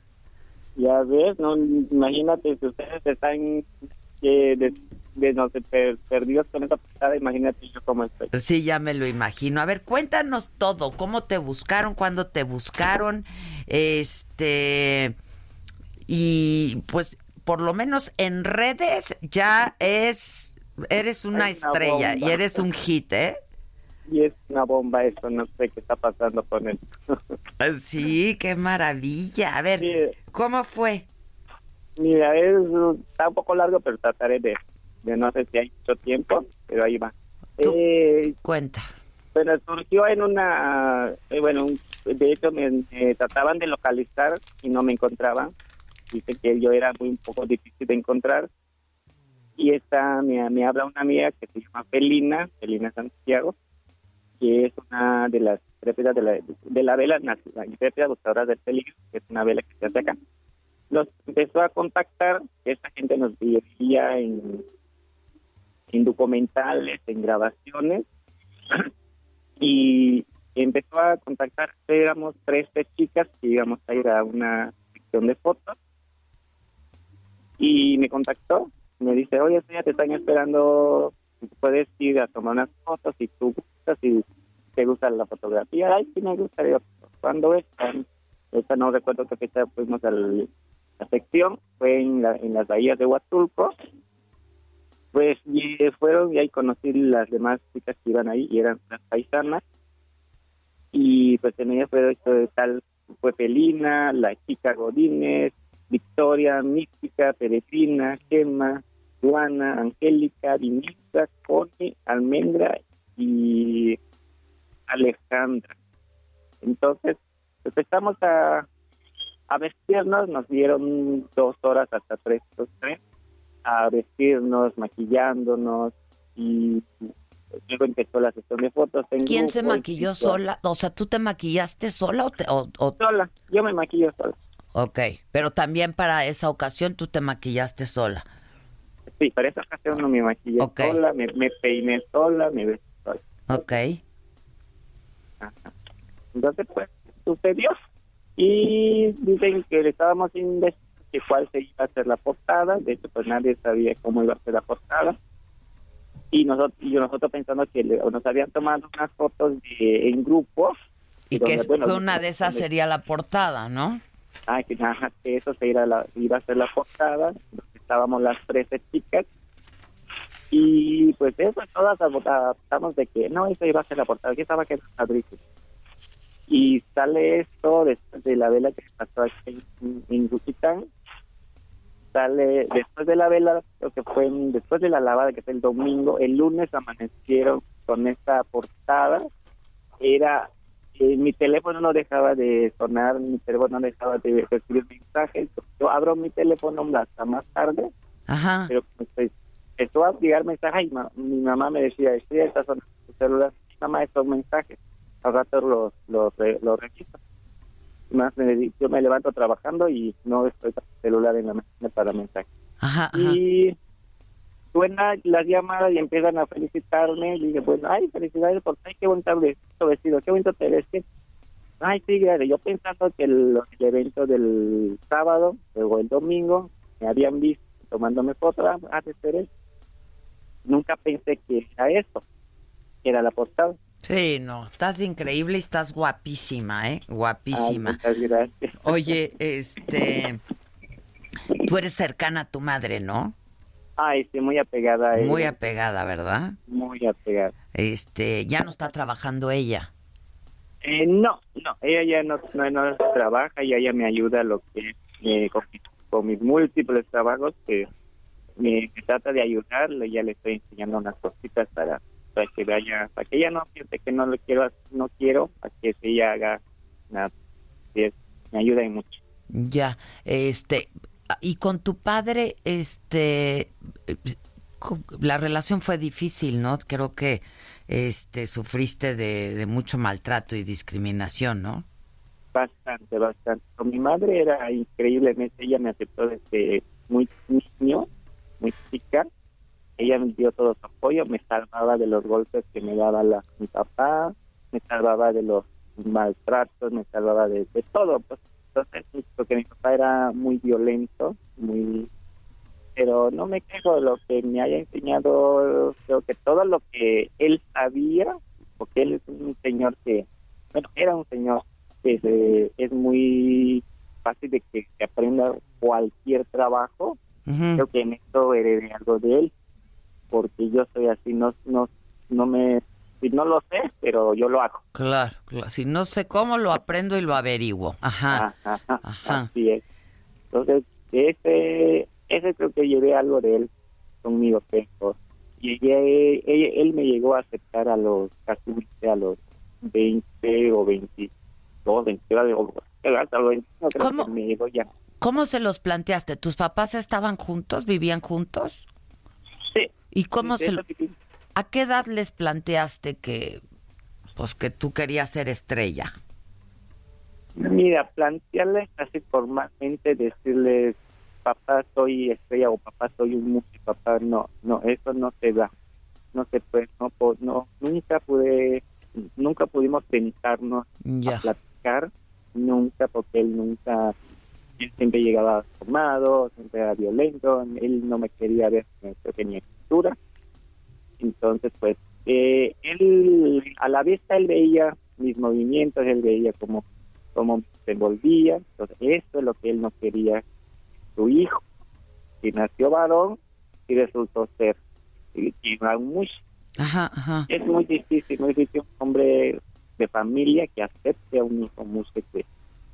Ya ves, no, imagínate si ustedes están eh, de, de, no sé, per, perdidos con esa portada, imagínate yo cómo estoy. Sí, ya me lo imagino. A ver, cuéntanos todo, cómo te buscaron, cuándo te buscaron, este y pues por lo menos en redes ya es eres una, Es una estrella bomba. y eres un hit, ¿eh? Y es una bomba eso, no sé qué está pasando con él. Sí, qué maravilla. A ver, ¿cómo fue? Mira, es, está un poco largo, pero trataré de, de no sé si hay mucho tiempo, pero ahí va. Eh, Cuenta. Bueno, surgió en una, eh, bueno, de hecho me, me trataban de localizar y no me encontraban. Dice que yo era muy un poco difícil de encontrar. Y esta me, habla una amiga que se llama Felina, Felina Santiago, que es una de las intérpretes de la, de la vela, la intérprete buscadora del peligro, que es una vela que se hace acá. Nos empezó a contactar, esta gente nos veía en, en documentales, en grabaciones, y empezó a contactar, éramos 13 chicas que íbamos a ir a una sección de fotos, y me contactó, me dice, oye, ya te están esperando, puedes ir a tomar unas fotos si tú gustas, si te gusta la fotografía, ay, sí me gusta, Digo, ¿cuándo es? Esta no recuerdo qué fecha fuimos a la sección, fue en, la- en las bahías de Huatulco, pues y fueron y ahí conocí las demás chicas que iban ahí y eran las paisanas. Y pues en ella fue esto de tal fue Felina, la chica Godínez, Victoria, Mística, Peregrina, Gemma, Juana, Angélica, Vinita, Connie, Almendra y Alejandra. Entonces empezamos a, a vestirnos, nos dieron dos horas hasta tres, dos, tres, a vestirnos, maquillándonos y luego empezó la sesión de fotos. en ¿Quién se maquilló sola? O sea, ¿tú te maquillaste sola o, te- o- o- Sola, yo me maquillo sola. Ok, pero también para esa ocasión tú te maquillaste sola. Sí, para esa ocasión no me maquillé sola, me, me peiné sola, me vestí sola. Ok. Entonces, pues, sucedió. Y dicen que le estábamos investigando que cuál se iba a hacer la portada. De hecho, pues nadie sabía cómo iba a ser la portada. Y nosotros, y nosotros pensando que le- nos habían tomado unas fotos de, en grupo. Y donde, que, bueno, una de esas sería la portada, ¿no? Ah, que, ajá, que eso se iba, a la- iba a ser la portada. Estábamos las 13 chicas. Y pues eso, todas adoptamos de que no, eso iba a ser la portada. que estaba que padrísimo. Y sale esto después de la vela que pasó aquí en, en Yucatán. Sale después de la vela, lo que fue en- después de la lavada, que fue el domingo, el lunes amanecieron con esta portada. Era eh, mi teléfono no dejaba de sonar, mi teléfono no dejaba de recibir mensajes. Yo abro mi teléfono hasta más tarde, Ajá. pero pues, empezó a llegar mensajes y ma- mi mamá me decía, estoy está sonando tu celular, mamá, estos mensajes, al rato los, los, re- los registro. Y más me yo me levanto trabajando y no estoy celular en la máquina para mensajes. Ajá, Y suena las llamadas y empiezan a felicitarme. Y dije, bueno, ay, felicidades por ay, qué bonito vestido, qué bonito te ves. qué- Ay, sí, gracias. Yo pensando que el, el evento del sábado, luego el domingo, me habían visto tomándome fotos, ah, ah, de eso. Nunca pensé que era eso, que era la portada. Sí, no, estás increíble y estás guapísima, ¿eh? Guapísima. Ay, muchas gracias. Oye, este, tú eres cercana a tu madre, ¿no? Ay, sí, muy apegada a ella. Muy apegada, ¿verdad? Muy apegada. Este, ya no está trabajando ella. Eh, no, no, ella ya no, no, no trabaja y ella me ayuda lo que eh, con, mis- con mis múltiples trabajos que me, me trata de ayudarle, ya le estoy enseñando unas cositas para para que vaya, para que ella no piense que no lo quiero, no quiero, a que ella haga nada, me ayuda y mucho. Ya, este, y con tu padre, este, la relación fue difícil, ¿no? Creo que, este, sufriste de, mucho maltrato y discriminación, ¿no? Bastante, bastante. Mi madre era increíblemente, ella me aceptó desde muy niño, muy chica. Ella me dio todo su apoyo, me salvaba de los golpes que me daba la, mi papá, me salvaba de los maltratos, me salvaba de, de todo. Pues. Entonces, porque mi papá era muy violento, muy pero no me quejo de lo que me haya enseñado, creo que todo lo que él sabía, porque él es un señor que, bueno, era un señor que se- es muy fácil de que, que aprenda cualquier trabajo, creo que en esto heredé algo de él, porque yo soy así, no, no, no me, si no lo sé, pero yo lo hago. Claro, claro. Si no sé cómo, lo aprendo y lo averiguo. Ajá. Ajá, Ajá. Así es. Entonces, ese, ese creo que llevé algo de él conmigo, llegué, él, él me llegó a aceptar a los, casi a los 20 o 22, 22, o hasta los 21, creo ¿Cómo? que me llegó ya. ¿Cómo se los planteaste? ¿Tus papás estaban juntos? ¿Vivían juntos? Sí. ¿Y cómo Sí, se lo- sí. ¿A qué edad les planteaste que pues que tú querías ser estrella? Mira, plantearles así formalmente, decirles, papá soy estrella o papá soy un músico, papá, no, no, eso no se da, no se puede, no, no nunca pude, nunca pudimos sentarnos Ya. a platicar, nunca, porque él nunca, él siempre llegaba formado, siempre era violento, él no me quería ver, que ni escritura, entonces pues, eh, él, a la vista él veía mis movimientos, él veía cómo cómo se envolvía. Entonces, eso es lo que él no quería. Su hijo, que nació varón y resultó ser y, y. Ajá, ajá. Es muy difícil, muy difícil un hombre de familia que acepte a un hijo que, que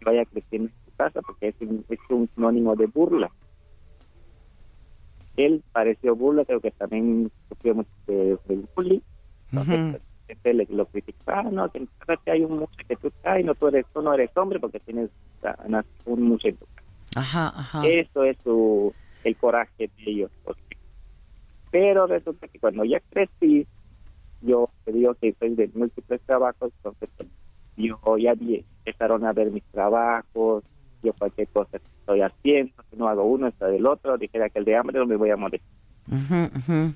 vaya creciendo en su casa, porque es un, es un sinónimo de burla. Él pareció burla, creo que también sufrió mucho de, del bullying. Entonces, gente le, lo critica, ah, no, que hay un mujer que tú ay, no, tú, eres, tú no eres hombre porque tienes un mujer en tu casa. Ajá, ajá. Eso es su, el coraje de ellos. porque- Pero resulta que cuando ya crecí, yo te digo que soy de múltiples trabajos, entonces pues, yo ya vi, empezaron a ver mis trabajos, yo cualquier cosa que estoy haciendo, si no hago uno, está del otro, dijera que el de hambre no me voy a morir.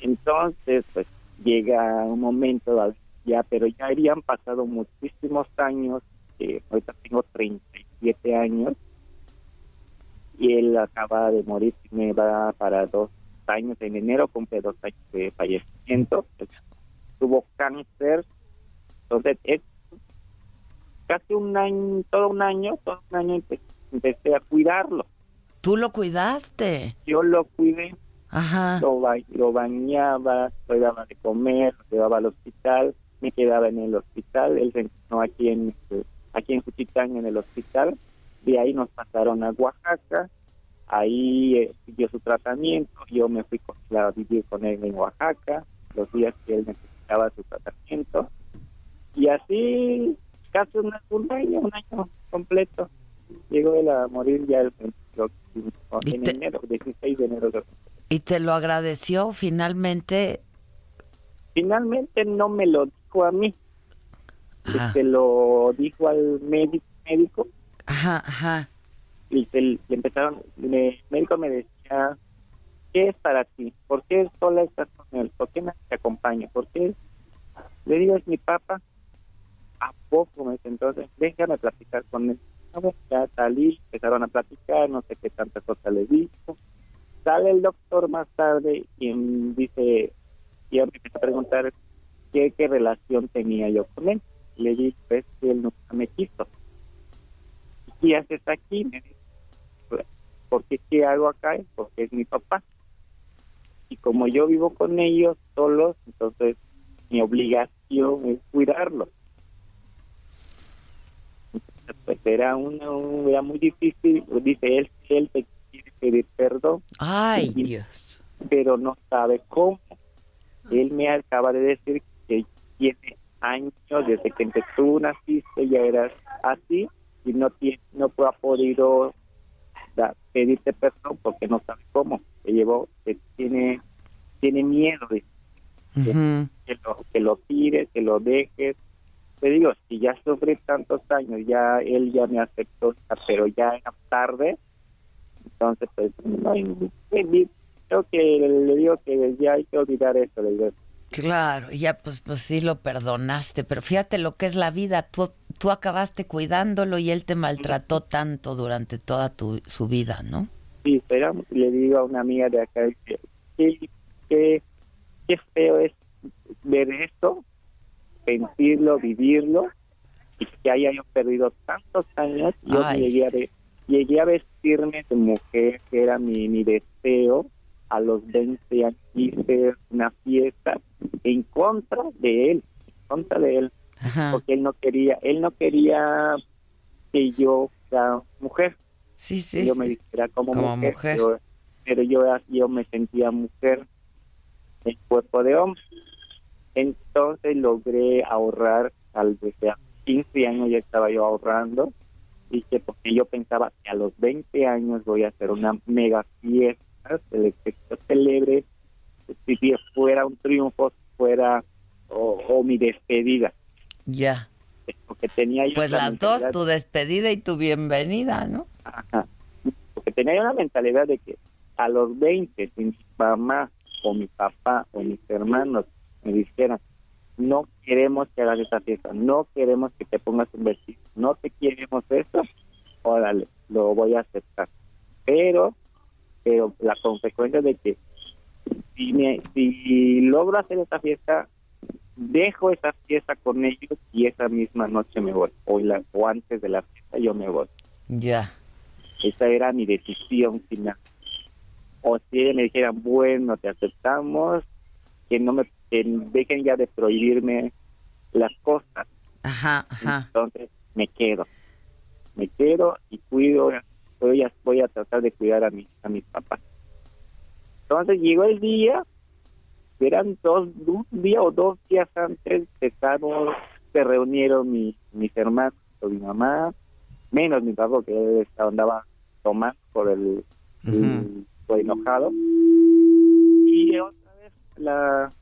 Entonces, pues llega un momento ya, pero ya habían pasado muchísimos años, que ahorita tengo 37 años, y él acaba de morir, me va para dos años, en enero cumple dos años de fallecimiento, pues, tuvo cáncer, entonces es casi un año, todo un año, todo un año empe- empecé a cuidarlo. Tú lo cuidaste. Yo lo cuidé, Ajá. lo, ba- lo bañaba, le daba de comer, lo llevaba al hospital, me quedaba en el hospital, él se internó aquí en aquí en Juchitán en el hospital, de ahí nos pasaron a Oaxaca, ahí eh, siguió su tratamiento, yo me fui con- a vivir con él en Oaxaca, los días que él necesitaba su tratamiento, y así casi un, un año, un año completo, llegó él a morir ya el, en enero, 16 de enero. ¿Y te lo agradeció finalmente? Finalmente no me lo dijo a mí, se lo dijo al médico, médico Ajá, ajá. y se le empezaron, el médico me decía, ¿qué es para ti? ¿Por qué sola estás con él? ¿Por qué nadie te acompaña? ¿Por qué? Le digo, es mi papá. ¿A poco? Me dice, entonces, déjame platicar con él. Ya salí, empezaron a platicar, no sé qué tantas cosas le dijo. Sale el doctor más tarde y dice, y me empieza a preguntar, ¿qué qué, qué relación tenía yo con él. Le dije, pues que él nunca me quiso. ¿Y qué haces aquí? Me dice, "Pues, ¿por qué qué hago acá? Porque es mi papá. Y como yo vivo con ellos solos, entonces mi obligación es cuidarlos. Pues era, una, un- era muy difícil, dice él, él te quiere pedir perdón. Ay, Y- Dios. Pero no sabe cómo. Él me acaba de decir que tiene años desde que tú naciste, ya eras así y no tiene, no ha podido da- pedirte perdón porque no sabe cómo. Se llevó, que tiene, tiene miedo de que lo, que lo tires, que lo dejes. Te digo, si ya sufrí tantos años, ya él ya me aceptó, pero ya era tarde, entonces pues no hay, creo que le digo que ya hay que olvidar eso, le digo. Claro, ya pues, pues sí lo perdonaste, pero fíjate lo que es la vida. Tú, tú acabaste cuidándolo y él te maltrató tanto durante toda tu, su vida, ¿no? Sí, pero le digo a una amiga de acá que qué, qué, qué feo es ver esto, sentirlo, vivirlo, y que haya yo perdido tantos años. Yo Ay, llegué a, ve- llegué a vestirme de mujer, que era mi, mi deseo. A los 20 años hice una fiesta en contra de él, en contra de él, porque él no quería, él no quería que yo fuera mujer Sí, que yo me vistiera como, Como mujer, pero yo, yo me sentía mujer en cuerpo de hombre. Entonces logré ahorrar, al desde a 15 años ya estaba yo ahorrando, y que porque yo pensaba que a los 20 años voy a hacer una mega fiesta, el yo celebre, si fuera un triunfo, fuera o, o mi despedida, Ya. porque tenía yo Pues la las dos, tu despedida y tu bienvenida, ¿no? Ajá. Porque tenía la mentalidad de que a los 20, si mi mamá o mi papá o mis hermanos me dijeran, no queremos que hagas esa fiesta, no queremos que te pongas un vestido, no te queremos eso, órale, lo voy a aceptar. Pero, pero la consecuencia de que si, me, si logro hacer esa fiesta, dejo esa fiesta con ellos y esa misma noche me voy, o, la, o antes de la fiesta yo me voy. Ya. Esa era mi decisión final. O si me dijeran, bueno, te aceptamos, que no me que dejen ya de prohibirme las cosas. Ajá, ajá. Entonces me quedo. Me quedo y cuido, voy a, voy a tratar de cuidar a, mis a mis papás. Entonces llegó el día, eran dos, un día o dos días antes, estábamos, se reunieron mi, mis hermanos, con mi mamá, menos mi papá, que él andaba tomando por el, el- por enojado. Y otra vez la,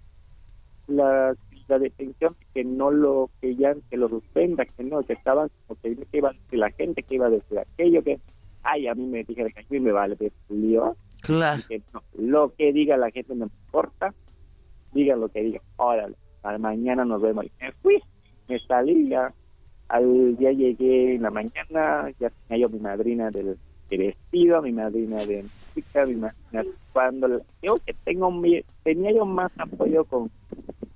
la, la detención que no lo, que ya que lo suspenda, que no, que estaban, como que que iba a decir la gente, que iba a decir aquello, que, ay, a mí me dijeron que a mí me vale, lío. Claro. No, lo que diga la gente no me importa, diga lo que diga, órale, para mañana nos vemos. Y me fui, me salí ya, al día llegué en la mañana, ya tenía yo mi madrina del de vestido, mi madrina de música, mi madrina cuando creo que tengo mi- tenía yo más apoyo con,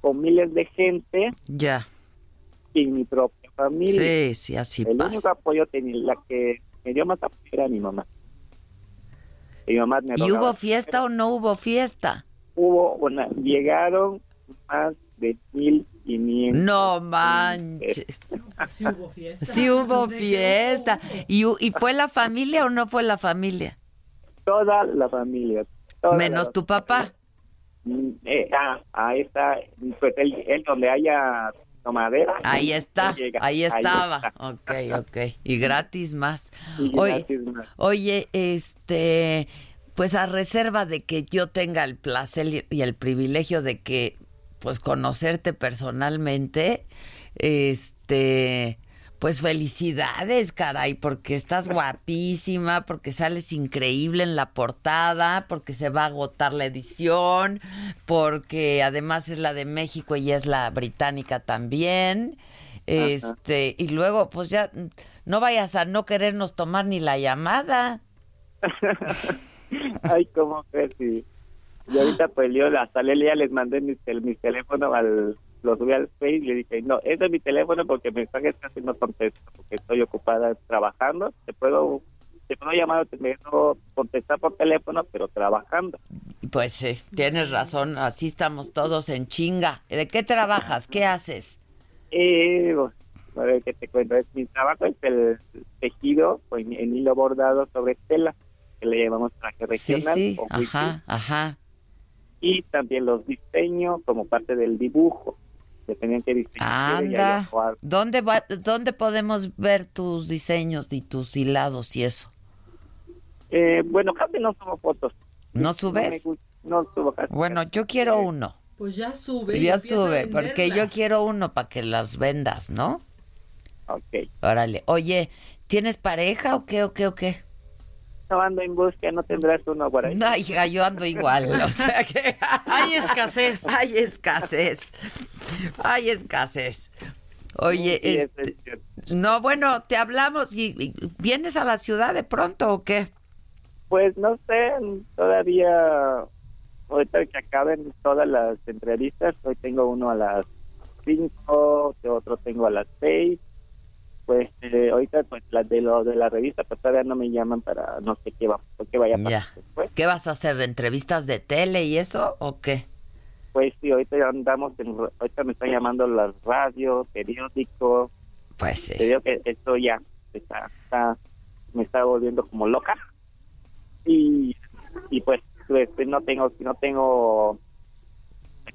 con miles de gente Ya. en mi propia familia. Sí, sí, así El pasa. único apoyo tenía, la que me dio más apoyo era mi mamá. Mi mamá me ¿Y hubo fiesta o no hubo fiesta? hubo una, llegaron más de mil quinientos. No manches. Sí hubo fiesta. Sí hubo fiesta. ¿Y, ¿Y fue la familia o no fue la familia? Toda la familia. toda Menos la- tu papá. Mm, eh, ah, ahí está, pues él, él donde haya tomadera. Ahí está, llega, ahí estaba. está. Ok, ok. Y gratis más. Y Oye, gratis más. oye, este, pues a reserva de que yo tenga el placer y el privilegio de que, pues conocerte personalmente, este, pues felicidades, caray, porque estás guapísima, porque sales increíble en la portada, porque se va a agotar la edición, porque además es la de México y es la británica también. Este, y luego, pues ya no vayas a no querernos tomar ni la llamada. Ay, cómo que sí. Y ahorita pues yo hasta le- ya les mandé mis, tel- mis teléfonos al, lo subí al Face y le dije, no, ese es mi teléfono porque mensajes casi no contesto, porque estoy ocupada trabajando. Te puedo, te puedo llamar o te puedo contestar por teléfono, pero trabajando. Pues sí, tienes razón, así estamos todos en chinga. ¿De qué trabajas? ¿Qué haces? Eh, a ver qué te cuento. Es, mi trabajo es el tejido pues, en hilo bordado sobre tela, que le llamamos traje Sí, regional. sí, o ajá, ajá. Y también los diseños como parte del dibujo. Dependiendo de qué diseño Anda. ¿Dónde, va, ¿Dónde podemos ver tus diseños y tus hilados y eso? Eh, bueno, casi no subo fotos. ¿No subes? No, subo casi. Bueno, yo quiero uno. Pues ya sube. Ya sube, porque yo quiero uno para que las vendas, ¿no? Ok. Órale. Oye, ¿tienes pareja o qué, o qué, o qué? No ando en busca, no tendrás uno por ahí. No, hija, yo ando igual, o sea que... Hay escasez. Hay escasez. Hay escasez. Oye, Sí, este, es cierto. no, bueno, te hablamos y, y vienes a la ciudad de pronto o qué? Pues no sé, todavía, ahorita que acaben todas las entrevistas, hoy tengo uno a las 5, otro tengo a las 6. Pues eh, ahorita pues las de lo de la revista pues todavía no me llaman para no sé qué va, qué vaya a pasar después. ¿Qué vas a hacer? ¿Entrevistas de tele y eso o qué? Pues sí, ahorita ya andamos, en, ahorita me están llamando las radios, periódicos. Pues sí. Te digo que esto ya está, está- me está volviendo como loca. Y, y pues, pues, no tengo, no tengo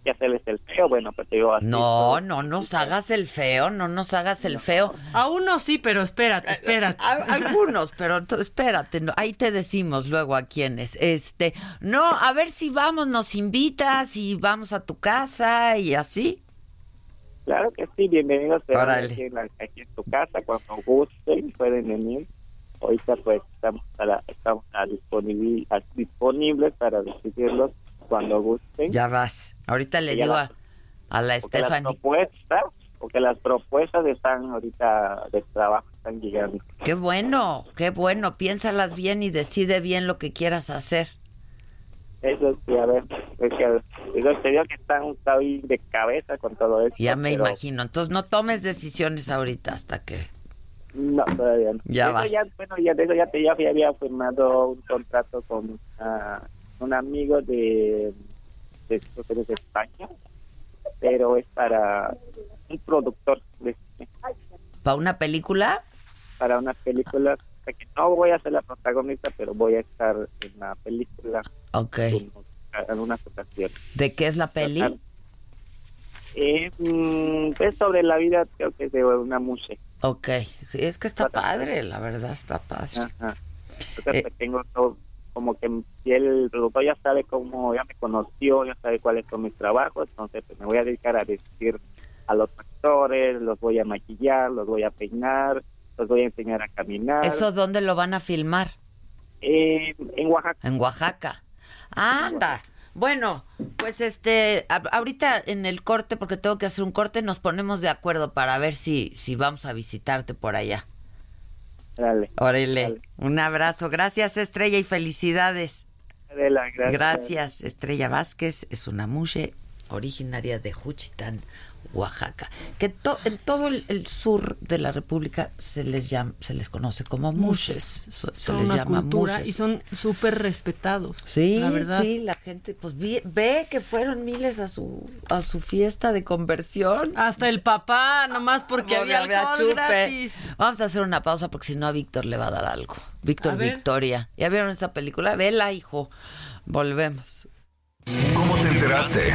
que hacerles el feo, bueno, pues te digo así. No, no nos hagas el feo, no nos hagas el feo. A uno sí, pero espérate, espérate. A- algunos, pero espérate, no, ahí te decimos luego a quiénes. Este, no, a ver si vamos, nos invitas y vamos a tu casa y así. Claro que sí, bienvenidos aquí, en la- aquí en tu casa, cuando gusten, pueden venir. Ahorita pues estamos a la- estamos a disponibil- a- disponibles para recibirlos cuando gusten. Ya vas. Ahorita le digo a, a la porque las Stephanie. propuestas, porque las propuestas están ahorita de trabajo, están llegando. Qué bueno, qué bueno. Piénsalas bien y decide bien lo que quieras hacer. Eso sí, a ver, es que te digo que están estoy de cabeza con todo esto. Ya me pero imagino. Entonces no tomes decisiones ahorita hasta que. No, todavía no. Ya eso vas. Ya, bueno, ya de eso ya, te, ya había firmado un contrato con un amigo de, de, es de España, pero es para un productor de cine, ¿Para una película? para una película. Que no voy a ser la protagonista, pero voy a estar en la película Ok. en unas ocasiones. ¿De qué es la peli? Eh, mm, es sobre la vida, creo que de una mujer. Ok. Sí, es que está padre, la verdad está padre. Ajá. Entonces, pues, tengo todo, como que si el productor ya sabe cómo, ya me conoció, ya sabe cuáles son mis trabajos, entonces pues, me voy a dedicar a decir a los actores, los voy a maquillar, los voy a peinar, los voy a enseñar a caminar. ¿Eso dónde lo van a filmar? Eh, en Oaxaca. En Oaxaca. Anda. Bueno, pues este, a- ahorita en el corte, porque tengo que hacer un corte, nos ponemos de acuerdo para ver si, si vamos a visitarte por allá. Dale. Órale, un abrazo. Gracias, Estrella, y felicidades. Adela, gracias. Gracias, Estrella Vázquez. Es una mushe originaria de Juchitán, Oaxaca. Que to- en todo el, el sur de la República se les llama, se les conoce como mushes. So- Se les una llama cultura mushes. y son súper respetados. Sí, la verdad. sí, la gente pues vi- ve que fueron miles a su a su fiesta de conversión. Hasta el papá, nomás porque Porque había alcohol gratis. Vamos a hacer una pausa porque si no a Víctor le va a dar algo. Víctor. Victoria. ¿Ya vieron esa película? Vela, hijo. Volvemos. ¿Cómo te enteraste?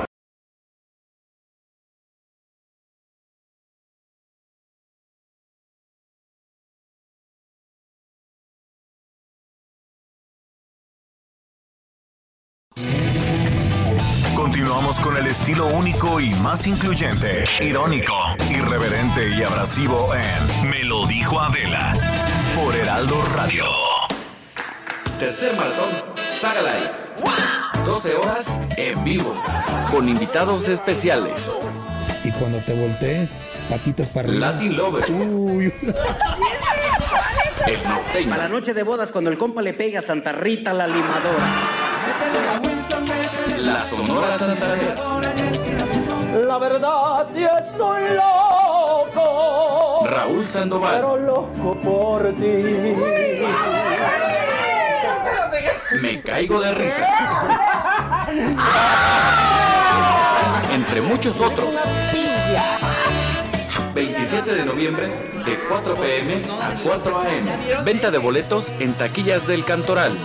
Con el estilo único y más incluyente, irónico, irreverente y abrasivo en Me lo dijo Adela por Heraldo Radio. Tercer maratón Saga Live. 12 horas en vivo. Con invitados especiales. Y cuando te volteé, patitas para arriba. Latin Lover. Uy. El norteño. Para la noche de bodas, cuando el compa le pega a Santa Rita la limadora. La Sonora Santanera. La verdad si estoy loco. Raúl Sandoval. Pero loco por ti. Me caigo de risa. Entre muchos otros. 27 de noviembre, de 4 pm a 4 am. Venta de boletos en taquillas del Cantoral.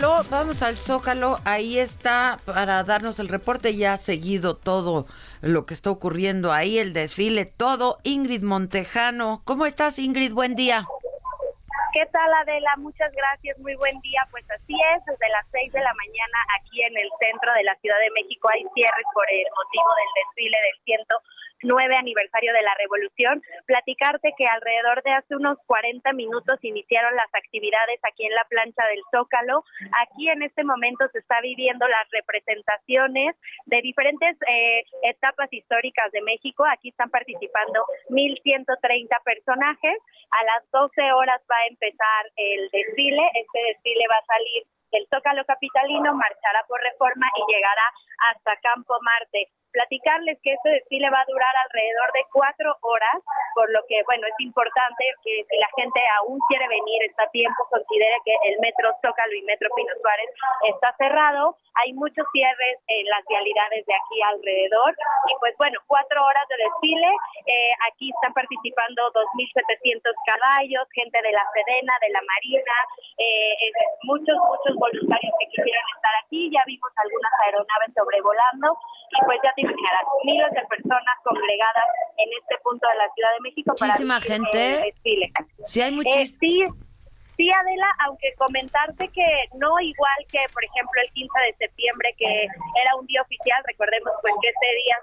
Vamos al Zócalo, ahí está para darnos el reporte, ya ha seguido todo lo que está ocurriendo ahí, el desfile, todo. Ingrid Montejano, ¿cómo estás Ingrid? Buen día. ¿Qué tal Adela? Muchas gracias, muy buen día. Pues así es, desde las 6 de la mañana aquí en el centro de la Ciudad de México hay cierres por el motivo del desfile del 109 aniversario de la Revolución. Platicarte que alrededor de hace unos 40 minutos iniciaron las actividades aquí en la plancha del Zócalo. Aquí en este momento se está viviendo las representaciones de diferentes eh, etapas históricas de México. Aquí están participando 1.130 personajes. A las 12 horas va a empezar el desfile. Este desfile va a salir del Zócalo Capitalino, marchará por reforma y llegará hasta Campo Marte. Platicarles que este desfile va a durar alrededor de cuatro horas, por lo que, bueno, es importante que si la gente aún quiere venir, está a tiempo, considere que el Metro Zócalo y Metro Pino Suárez está cerrado. Hay muchos cierres en las vialidades de aquí alrededor. Y pues bueno, cuatro horas de desfile. Eh, aquí están participando 2.700 caballos, gente de la Sedena, de la Marina, eh, eh, muchos, muchos voluntarios que quisieran estar aquí. Ya vimos algunas aeronaves sobrevolando. Y pues ya te imaginarás, miles de personas congregadas en este punto de la Ciudad de México Muchísima para gente. el desfile. Sí, hay Eh, muchis- sí, sí, Adela, aunque comentarte que no igual que, por ejemplo, el 15 de septiembre, que era un día oficial, recordemos pues que ese día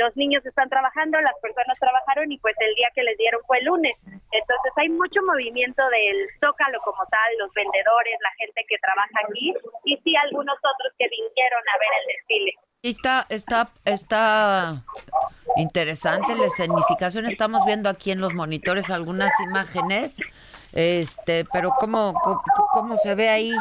los niños están trabajando, las personas trabajaron y pues el día que les dieron fue el lunes. Entonces hay mucho movimiento del Zócalo como tal, los vendedores, la gente que trabaja aquí y sí algunos otros que vinieron a ver el desfile. Está, está, está interesante la escenificación. Estamos viendo aquí en los monitores algunas imágenes, este, pero cómo, cómo, se ve ahí.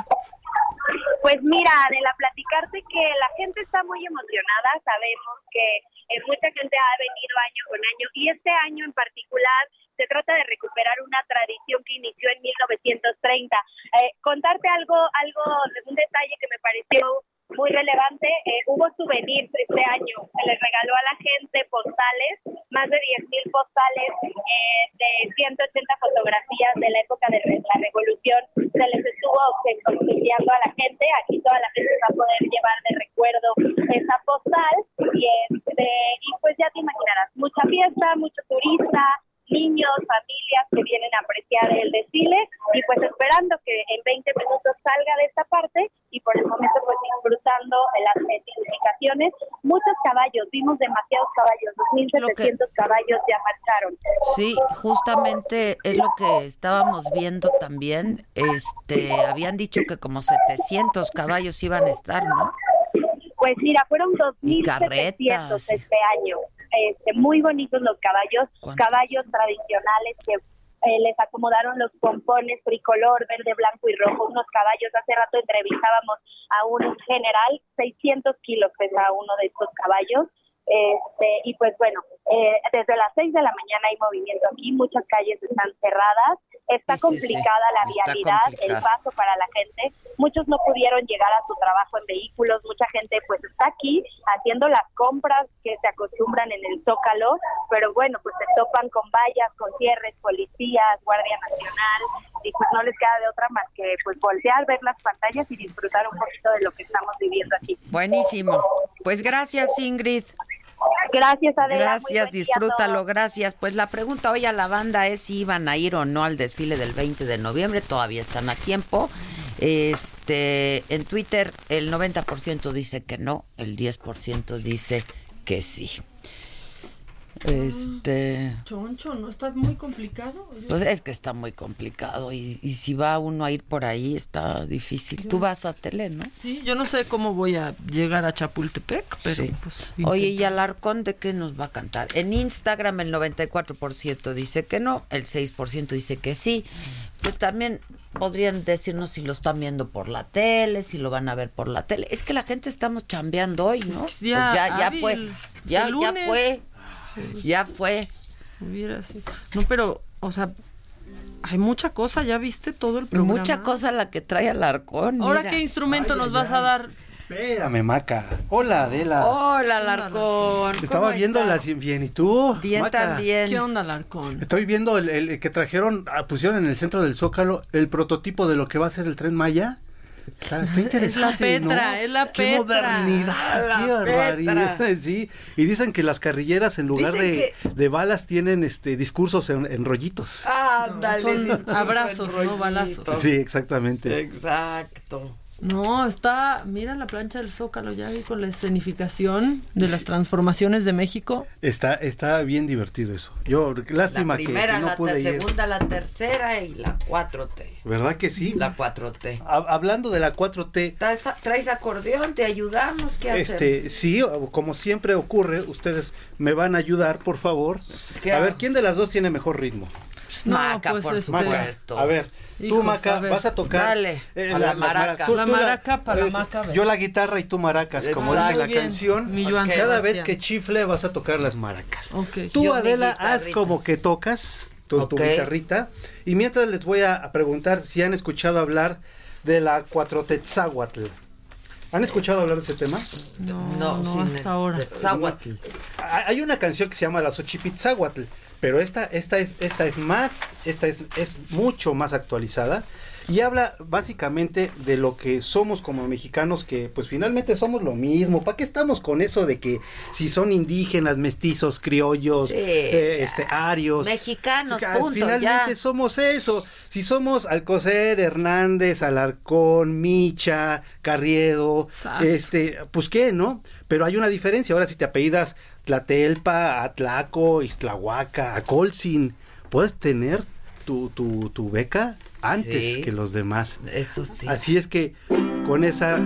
Pues mira, de la platicarte que la gente está muy emocionada, sabemos que eh, mucha gente ha venido año con año y este año en particular se trata de recuperar una tradición que inició en 1930. Eh, contarte algo, algo, un detalle que me pareció muy relevante, eh, hubo souvenirs este año, se les regaló a la gente postales, más de 10.000 postales eh, de 180 fotografías de la época de la revolución, se les estuvo obse- obsequiando a la gente, aquí toda la gente va a poder llevar de recuerdo esa postal. Y, este, y pues ya te imaginarás, mucha fiesta, mucho turista, niños, familias que vienen a apreciar el desfile y pues esperando que en 20 minutos salga de esta parte y por el momento pues disfrutando las edificaciones, muchos caballos, vimos demasiados caballos, 2.700 caballos ya marcharon. Sí, justamente es lo que estábamos viendo también. Este, habían dicho que como 700 caballos iban a estar, ¿no? Pues mira, fueron Y 2.700 carretas. este año. Este, muy bonitos los caballos, caballos tradicionales que eh, les acomodaron los pompones tricolor, verde, blanco y rojo, unos caballos. Hace rato entrevistábamos a un general, 600 kilos pesa uno de estos caballos. Este, y pues bueno, eh, desde las 6 de la mañana hay movimiento aquí, muchas calles están cerradas, está Sí, sí, sí, complicada la vialidad, el paso para la gente, muchos no pudieron llegar a su trabajo en vehículos, mucha gente pues está aquí haciendo las compras que se acostumbran en el Zócalo, pero bueno, pues se topan con vallas, con cierres, policías, Guardia Nacional, y pues no les queda de otra más que pues voltear, ver las pantallas y disfrutar un poquito de lo que estamos viviendo aquí. Buenísimo. Pues gracias, Ingrid. Gracias, Adela. Gracias, disfrútalo, gracias. Pues la pregunta hoy a la banda es si iban a ir o no al desfile del 20 de noviembre, todavía están a tiempo. Este, en Twitter el 90% dice que no, el 10% dice que sí. Este. Choncho, ¿no está muy complicado? Pues es que está muy complicado y, y si va uno a ir por ahí está difícil. Tú vas a tele, ¿no? Sí, yo no sé cómo voy a llegar a Chapultepec, pero Sí. pues... Oye, ¿y. Alarcón de qué nos va a cantar? En Instagram el 94% dice que no, el 6% dice que sí. Pues también podrían decirnos si lo están viendo por la tele, si lo van a ver por la tele. Es que la gente estamos chambeando hoy, ¿no? Es que ya Pues ya, fue, ya, ya fue, ya fue. Hubiera sido. No, pero, o sea, hay mucha cosa, ¿ya viste todo el programa? Mucha cosa la que trae Alarcón. Ahora, mira. ¿qué instrumento nos vas a dar? Espérame, Maca. Hola, Adela. Hola, Alarcón. Estaba ¿cómo viendo estás? las bien y tú. Bien Maca? también. ¿Qué onda, Larcón? Estoy viendo el, el que trajeron, ah, pusieron en el centro del Zócalo el prototipo de lo que va a ser el tren Maya. Está, está interesante, Es la Petra, ¿no? es la Qué Petra. modernidad, La qué barbaridad. Petra. Sí, y dicen que las carrilleras en lugar de, de balas tienen este discursos en, en rollitos. Ándale. Son disculpa, abrazos, el no balazos. Sí, exactamente. Exacto. No, está, mira la plancha del Zócalo ya vi con la escenificación de las transformaciones de México. Está, está bien divertido eso. Yo, lástima La que- primera, que, no la pude ir. segunda, la tercera y la 4T. ¿Verdad que sí? La 4T. Ha- Hablando de la 4T, ¿Traes, traes acordeón? ¿Te ayudamos? ¿Qué hacer? Este, sí, como siempre ocurre, ustedes me van a ayudar, por favor. ¿Qué A ver, ¿quién de las dos tiene mejor ritmo? No, Maca, pues, por este- supuesto. A ver, tú, Maca, a ver. vas a tocar. Dale, eh, a la maraca. Tú- La tú maraca para eh, Maca. Yo la guitarra y tú maracas, como dice la bien, canción. Joan Cada vez que chifle vas a tocar las maracas. Ok. Tú, Yo Adela, haz como que tocas tu, tu Ok. guitarrita. Y mientras les voy a, a preguntar si han escuchado hablar de la cuatrotetzáhuatl. ¿Han escuchado hablar de ese tema? No, no, hasta el- ahora. Hay hay una canción que se llama La Xochipitzáhuatl, pero esta, esta es, esta es más, esta es, es mucho más actualizada y habla básicamente de lo que somos como mexicanos, que pues finalmente somos lo mismo. ¿Para qué estamos con eso de que si son indígenas, mestizos, criollos, Sí, eh, este, arios? Mexicanos, punto, Finalmente ya. somos eso. Si somos Alcocer, Hernández, Alarcón, Micha, Carriedo, Exacto. este, pues qué, ¿no? Pero hay una diferencia. Ahora si te apellidas Tlatelpa, Atlaco, Iztlahuaca, Acolzin, puedes tener tu, tu, tu beca antes Sí. que los demás. Eso sí. Así es que con esa,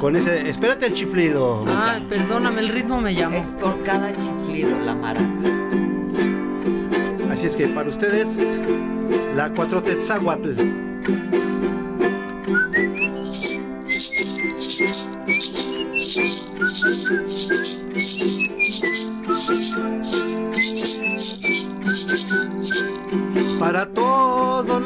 con ese, espérate el chiflido. Ay, perdóname, el ritmo me llamó. Es por cada chiflido la maraca. Así es que para ustedes, la cuatrotetzáhuatl. Para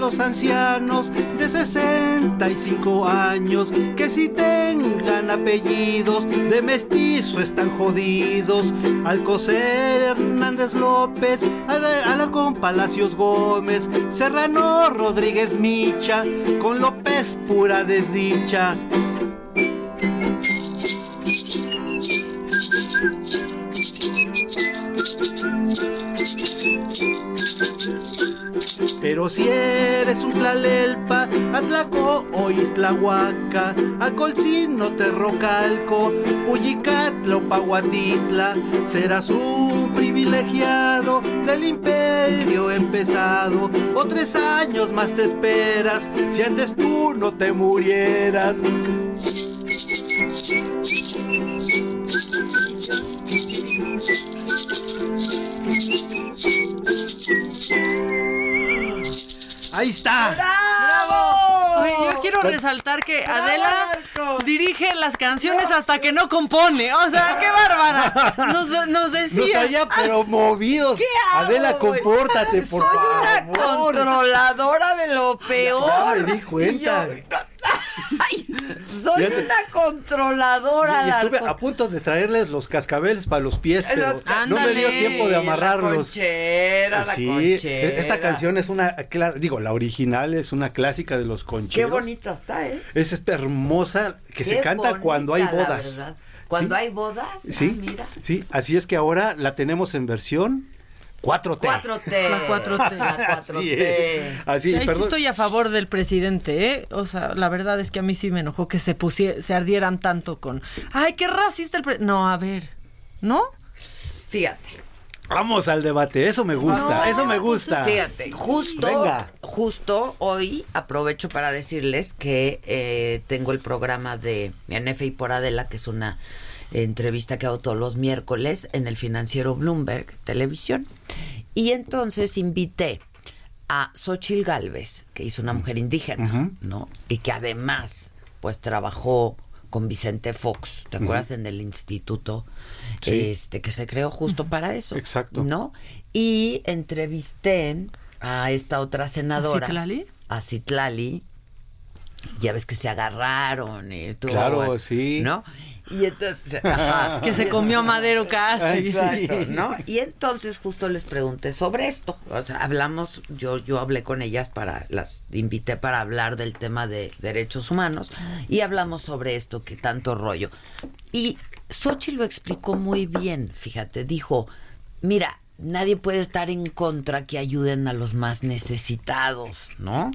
los ancianos de 65 años que si tengan apellidos de mestizo están jodidos. Alcocer Hernández López, Al- Alarcón Palacios Gómez, Serrano Rodríguez Micha, con López pura desdicha. Pero si eres un tlalelpa, atlaco o islahuaca, acolcino terrocalco, puyicatla o pahuatitla, serás un privilegiado del imperio empezado, o tres años más te esperas, si antes tú no te murieras. Ahí está. ¡Bravo! Oye, yo quiero resaltar que Adela dirige las canciones hasta que no compone. O sea, qué bárbara. Nos, nos Nos decía. traía pero movidos. hago, Adela, compórtate, por Soy una favor. controladora de lo peor. Me di cuenta. Ay, soy una controladora. Y estuve a punto de traerles los cascabeles para los pies, pero Los- no me dio tiempo de La amarrarlos. conchera, la Sí, conchera. esta canción es una, digo, la original es una clásica de los Qué concheros. bonita está, ¿eh? Es, hermosa, que se Qué canta cuando hay la bodas. Cuando Sí. hay bodas, Sí, ah, mira. sí, así es que ahora la tenemos en versión 4T. 4T. La 4T. La 4T. Así, es. así, Ahí sí perdón. estoy a favor del presidente, ¿eh? O sea, la verdad es que a mí sí me enojó que se pusie- se ardieran tanto con. ¡Ay, qué racista el pre-". No, a ver. ¿No? Fíjate, Vamos al debate, eso me gusta, No, eso me gusta. Fíjate, justo, Venga. justo hoy aprovecho para decirles que eh, tengo el programa de NFI por Adela, que es una entrevista que hago todos los miércoles en el financiero Bloomberg Televisión. Y entonces invité a Xochil Galvez, que hizo una mujer indígena, ¿no? Y que además, pues trabajó con Vicente Fox, ¿te acuerdas? En el instituto Sí. este que se creó justo para eso. Exacto. ¿No? Y entrevisté a esta otra senadora. ¿Citlali? A Citlali. Ya ves que se agarraron y estuvo Claro, bueno, sí. ¿No? Y entonces, ajá. Que se comió Madero casi. Exacto, ¿no? Y entonces justo les pregunté sobre esto. O sea, hablamos, yo, yo hablé con ellas para, las invité para hablar del tema de derechos humanos y hablamos sobre esto que tanto rollo. Y Xochitl lo explicó muy bien, fíjate, dijo, mira, nadie puede estar en contra que ayuden a los más necesitados, ¿no?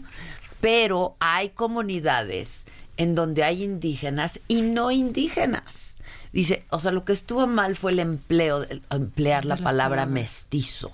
Pero hay comunidades en donde hay indígenas y no indígenas. Dice, o sea, lo que estuvo mal fue el empleo, el emplear la palabra mestizo.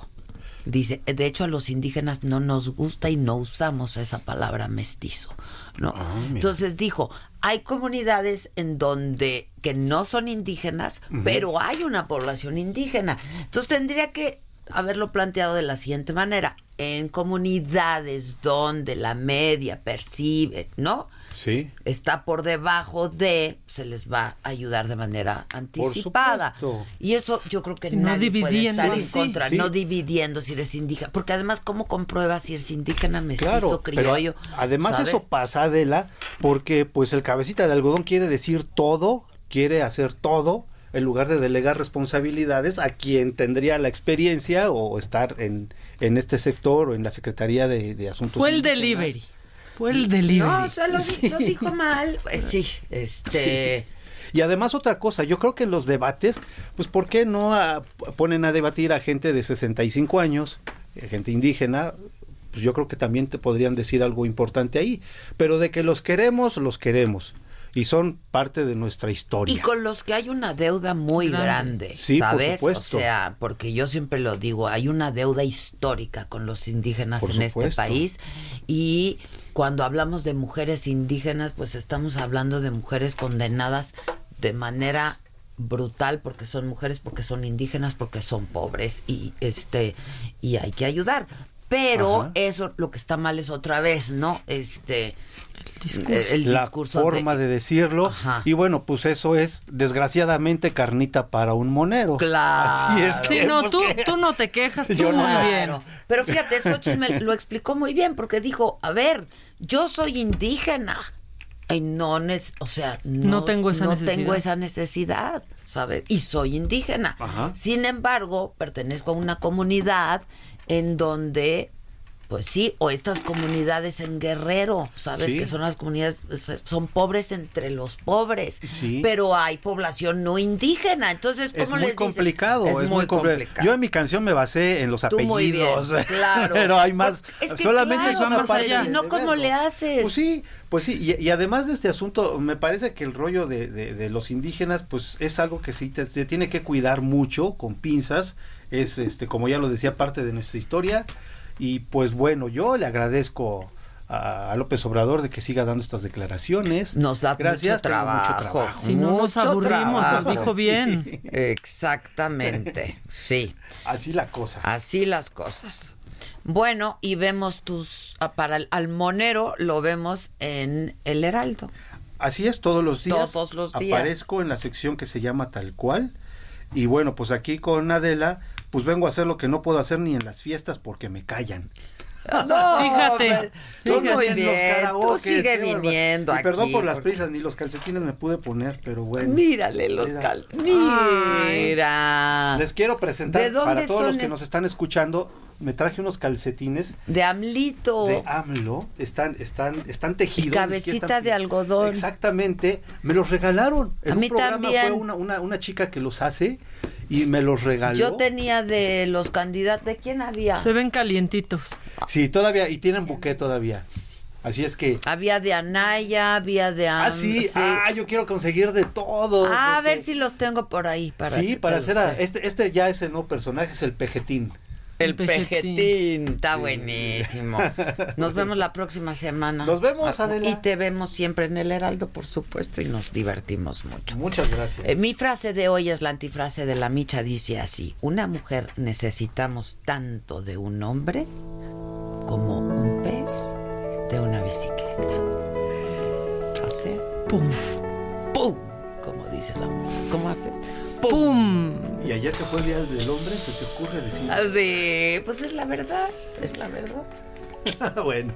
Dice, de hecho a los indígenas no nos gusta y no usamos esa palabra mestizo, ¿no? Entonces dijo, hay comunidades en donde que no son indígenas, pero hay una población indígena. Entonces tendría que haberlo planteado de la siguiente manera. En comunidades donde la media percibe, ¿no? Sí. Está por debajo de, se les va a ayudar de manera anticipada. Y eso yo creo que Sí, no puede dividiendo estar en así. contra, Sí. no dividiendo si eres indígena, porque además cómo compruebas si eres indígena, mestizo, Claro, pero criollo. además ¿sabes? eso pasa, Adela, porque pues el cabecita de algodón quiere decir todo, quiere hacer todo, en lugar de delegar responsabilidades a quien tendría la experiencia o estar en, en este sector o en la Secretaría de, de Asuntos Fue el Indígenas. delivery. Fue el delivery. No, o sea, lo, di- lo dijo mal. Pues sí, este. Y además otra cosa, yo creo que en los debates, pues ¿por qué no ah, ponen a debatir a gente de 65 años, eh, gente indígena? Pues yo creo que también te podrían decir algo importante ahí, pero de que los queremos, los queremos. Y son parte de nuestra historia. Y con los que hay una deuda muy Grande. grande, Sí, por ¿sabes? supuesto. O sea, porque yo siempre lo digo, hay una deuda histórica con los indígenas Por en este país y cuando hablamos de mujeres indígenas, pues estamos hablando de mujeres condenadas de manera brutal porque son mujeres, porque son indígenas, porque son pobres y este y hay que ayudar. Pero Ajá. eso lo que está mal es otra vez, ¿no? Este el la discurso forma de, decirlo. Y bueno, pues eso es, desgraciadamente, carnita para un monero. Claro. Así es. Sí, que, no, pues, tú, que- tú no te quejas, tú Yo muy no. bien. Pero fíjate, Xochitl me lo explicó muy bien porque dijo, a ver, yo soy indígena. Y no, o sea, no, No tengo esa no necesidad. tengo esa necesidad, ¿sabes? Y soy indígena. Sin embargo, pertenezco a una comunidad en donde, pues sí, o estas comunidades en Guerrero, ¿sabes? Sí. Que son las comunidades, pues, son pobres entre los pobres. Sí. Pero hay población no indígena. Entonces, ¿cómo Es muy les complicado, es, muy complicado. Yo en mi canción me basé en los Tú muy bien, apellidos, claro. pero hay más. Es que solamente claro, es una parte. Si no, ¿cómo le haces? Pues sí, pues sí. Y, y además de este asunto, me parece que el rollo de, de- de los indígenas, pues es algo que sí te, se tiene que cuidar mucho, con pinzas. Es, este, como ya lo decía, parte de nuestra historia. Y pues bueno, yo le agradezco. A, López Obrador de que siga dando estas declaraciones. Nos da Gracias, mucho tengo mucho trabajo. trabajo. Si no nos Mucho aburrimos, lo trabajo. dijo bien. Exactamente, sí. Así la cosa. Así las cosas. Bueno, y vemos tus... ah, Para el al monero lo vemos en El Heraldo. Así es, todos los días. Todos los días. Aparezco en la sección que se llama tal cual. Y bueno, pues aquí con Adela, pues vengo a hacer lo que no puedo hacer ni en las fiestas porque me callan. No, Fíjate, Tú fíjate. muy bien, tú sigue viniendo Y perdón aquí, por las porque- prisas, ni los calcetines me pude poner, pero bueno. Mírale los Mira. cal... Mira. Les quiero presentar ¿De dónde para todos los que est- nos están escuchando, me traje unos calcetines De Amlito. de AMLO, están están están tejidos. Y cabecita están- de algodón. Exactamente, me los regalaron. En A un mí programa también. fue una, una, una chica que los hace y me los regaló. Yo tenía de los candidatos... ¿De quién había? Se ven calientitos. Sí, todavía, y tienen buque todavía. Así es que. Había de Anaya, había de. Ah, sí. Ah, yo quiero conseguir de todo. a ver si los tengo por ahí. Para sí, para hacer. este, este ya es el nuevo personaje, es el pejetín. El pejetín. Está buenísimo. Nos vemos la próxima semana. Nos vemos, Adela. Y te vemos siempre en el Heraldo, por supuesto, y nos divertimos mucho. Muchas gracias. Eh, mi frase de hoy es la antifrase de la Micha. Dice así: Una mujer necesitamos tanto de un hombre como un pez de una bicicleta. O sea, pum, pum, como dice la mujer. ¿Cómo haces? ¡Pum! Y ayer que fue el Día del Hombre, ¿se te ocurre decir? Ah, sí, pues es la verdad, es la verdad. bueno.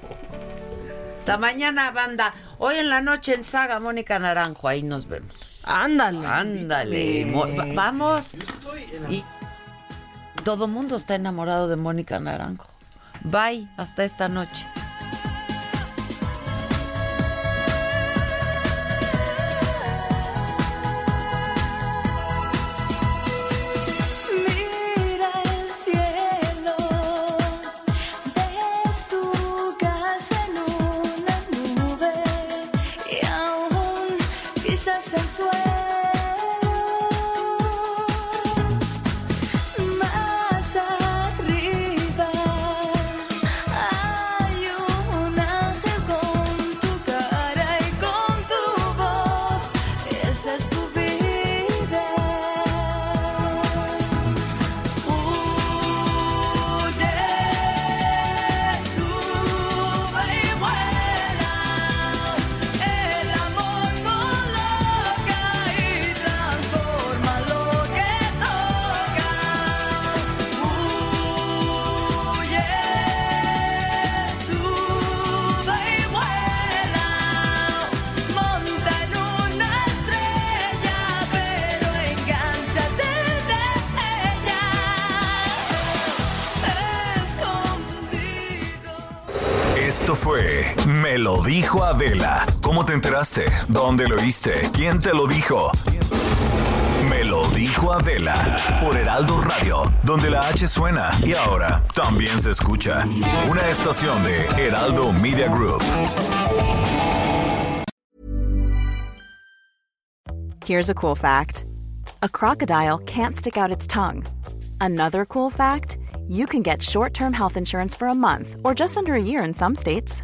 Hasta mañana, banda. Hoy en la noche en Saga, Mónica Naranjo, ahí nos vemos. Ándale. Ándale. vamos. Y todo mundo está enamorado de Mónica Naranjo. Bye, hasta esta noche. Me lo dijo Adela. ¿Cómo te enteraste? ¿Dónde lo oíste? ¿Quién te lo dijo? Me lo dijo Adela por Heraldo Radio, donde la H suena y ahora también se escucha. Una estación de Heraldo Media Group. Here's a cool fact: A crocodile can't stick out its tongue. Another cool fact you can get short term health insurance for a month or just under a year in some states.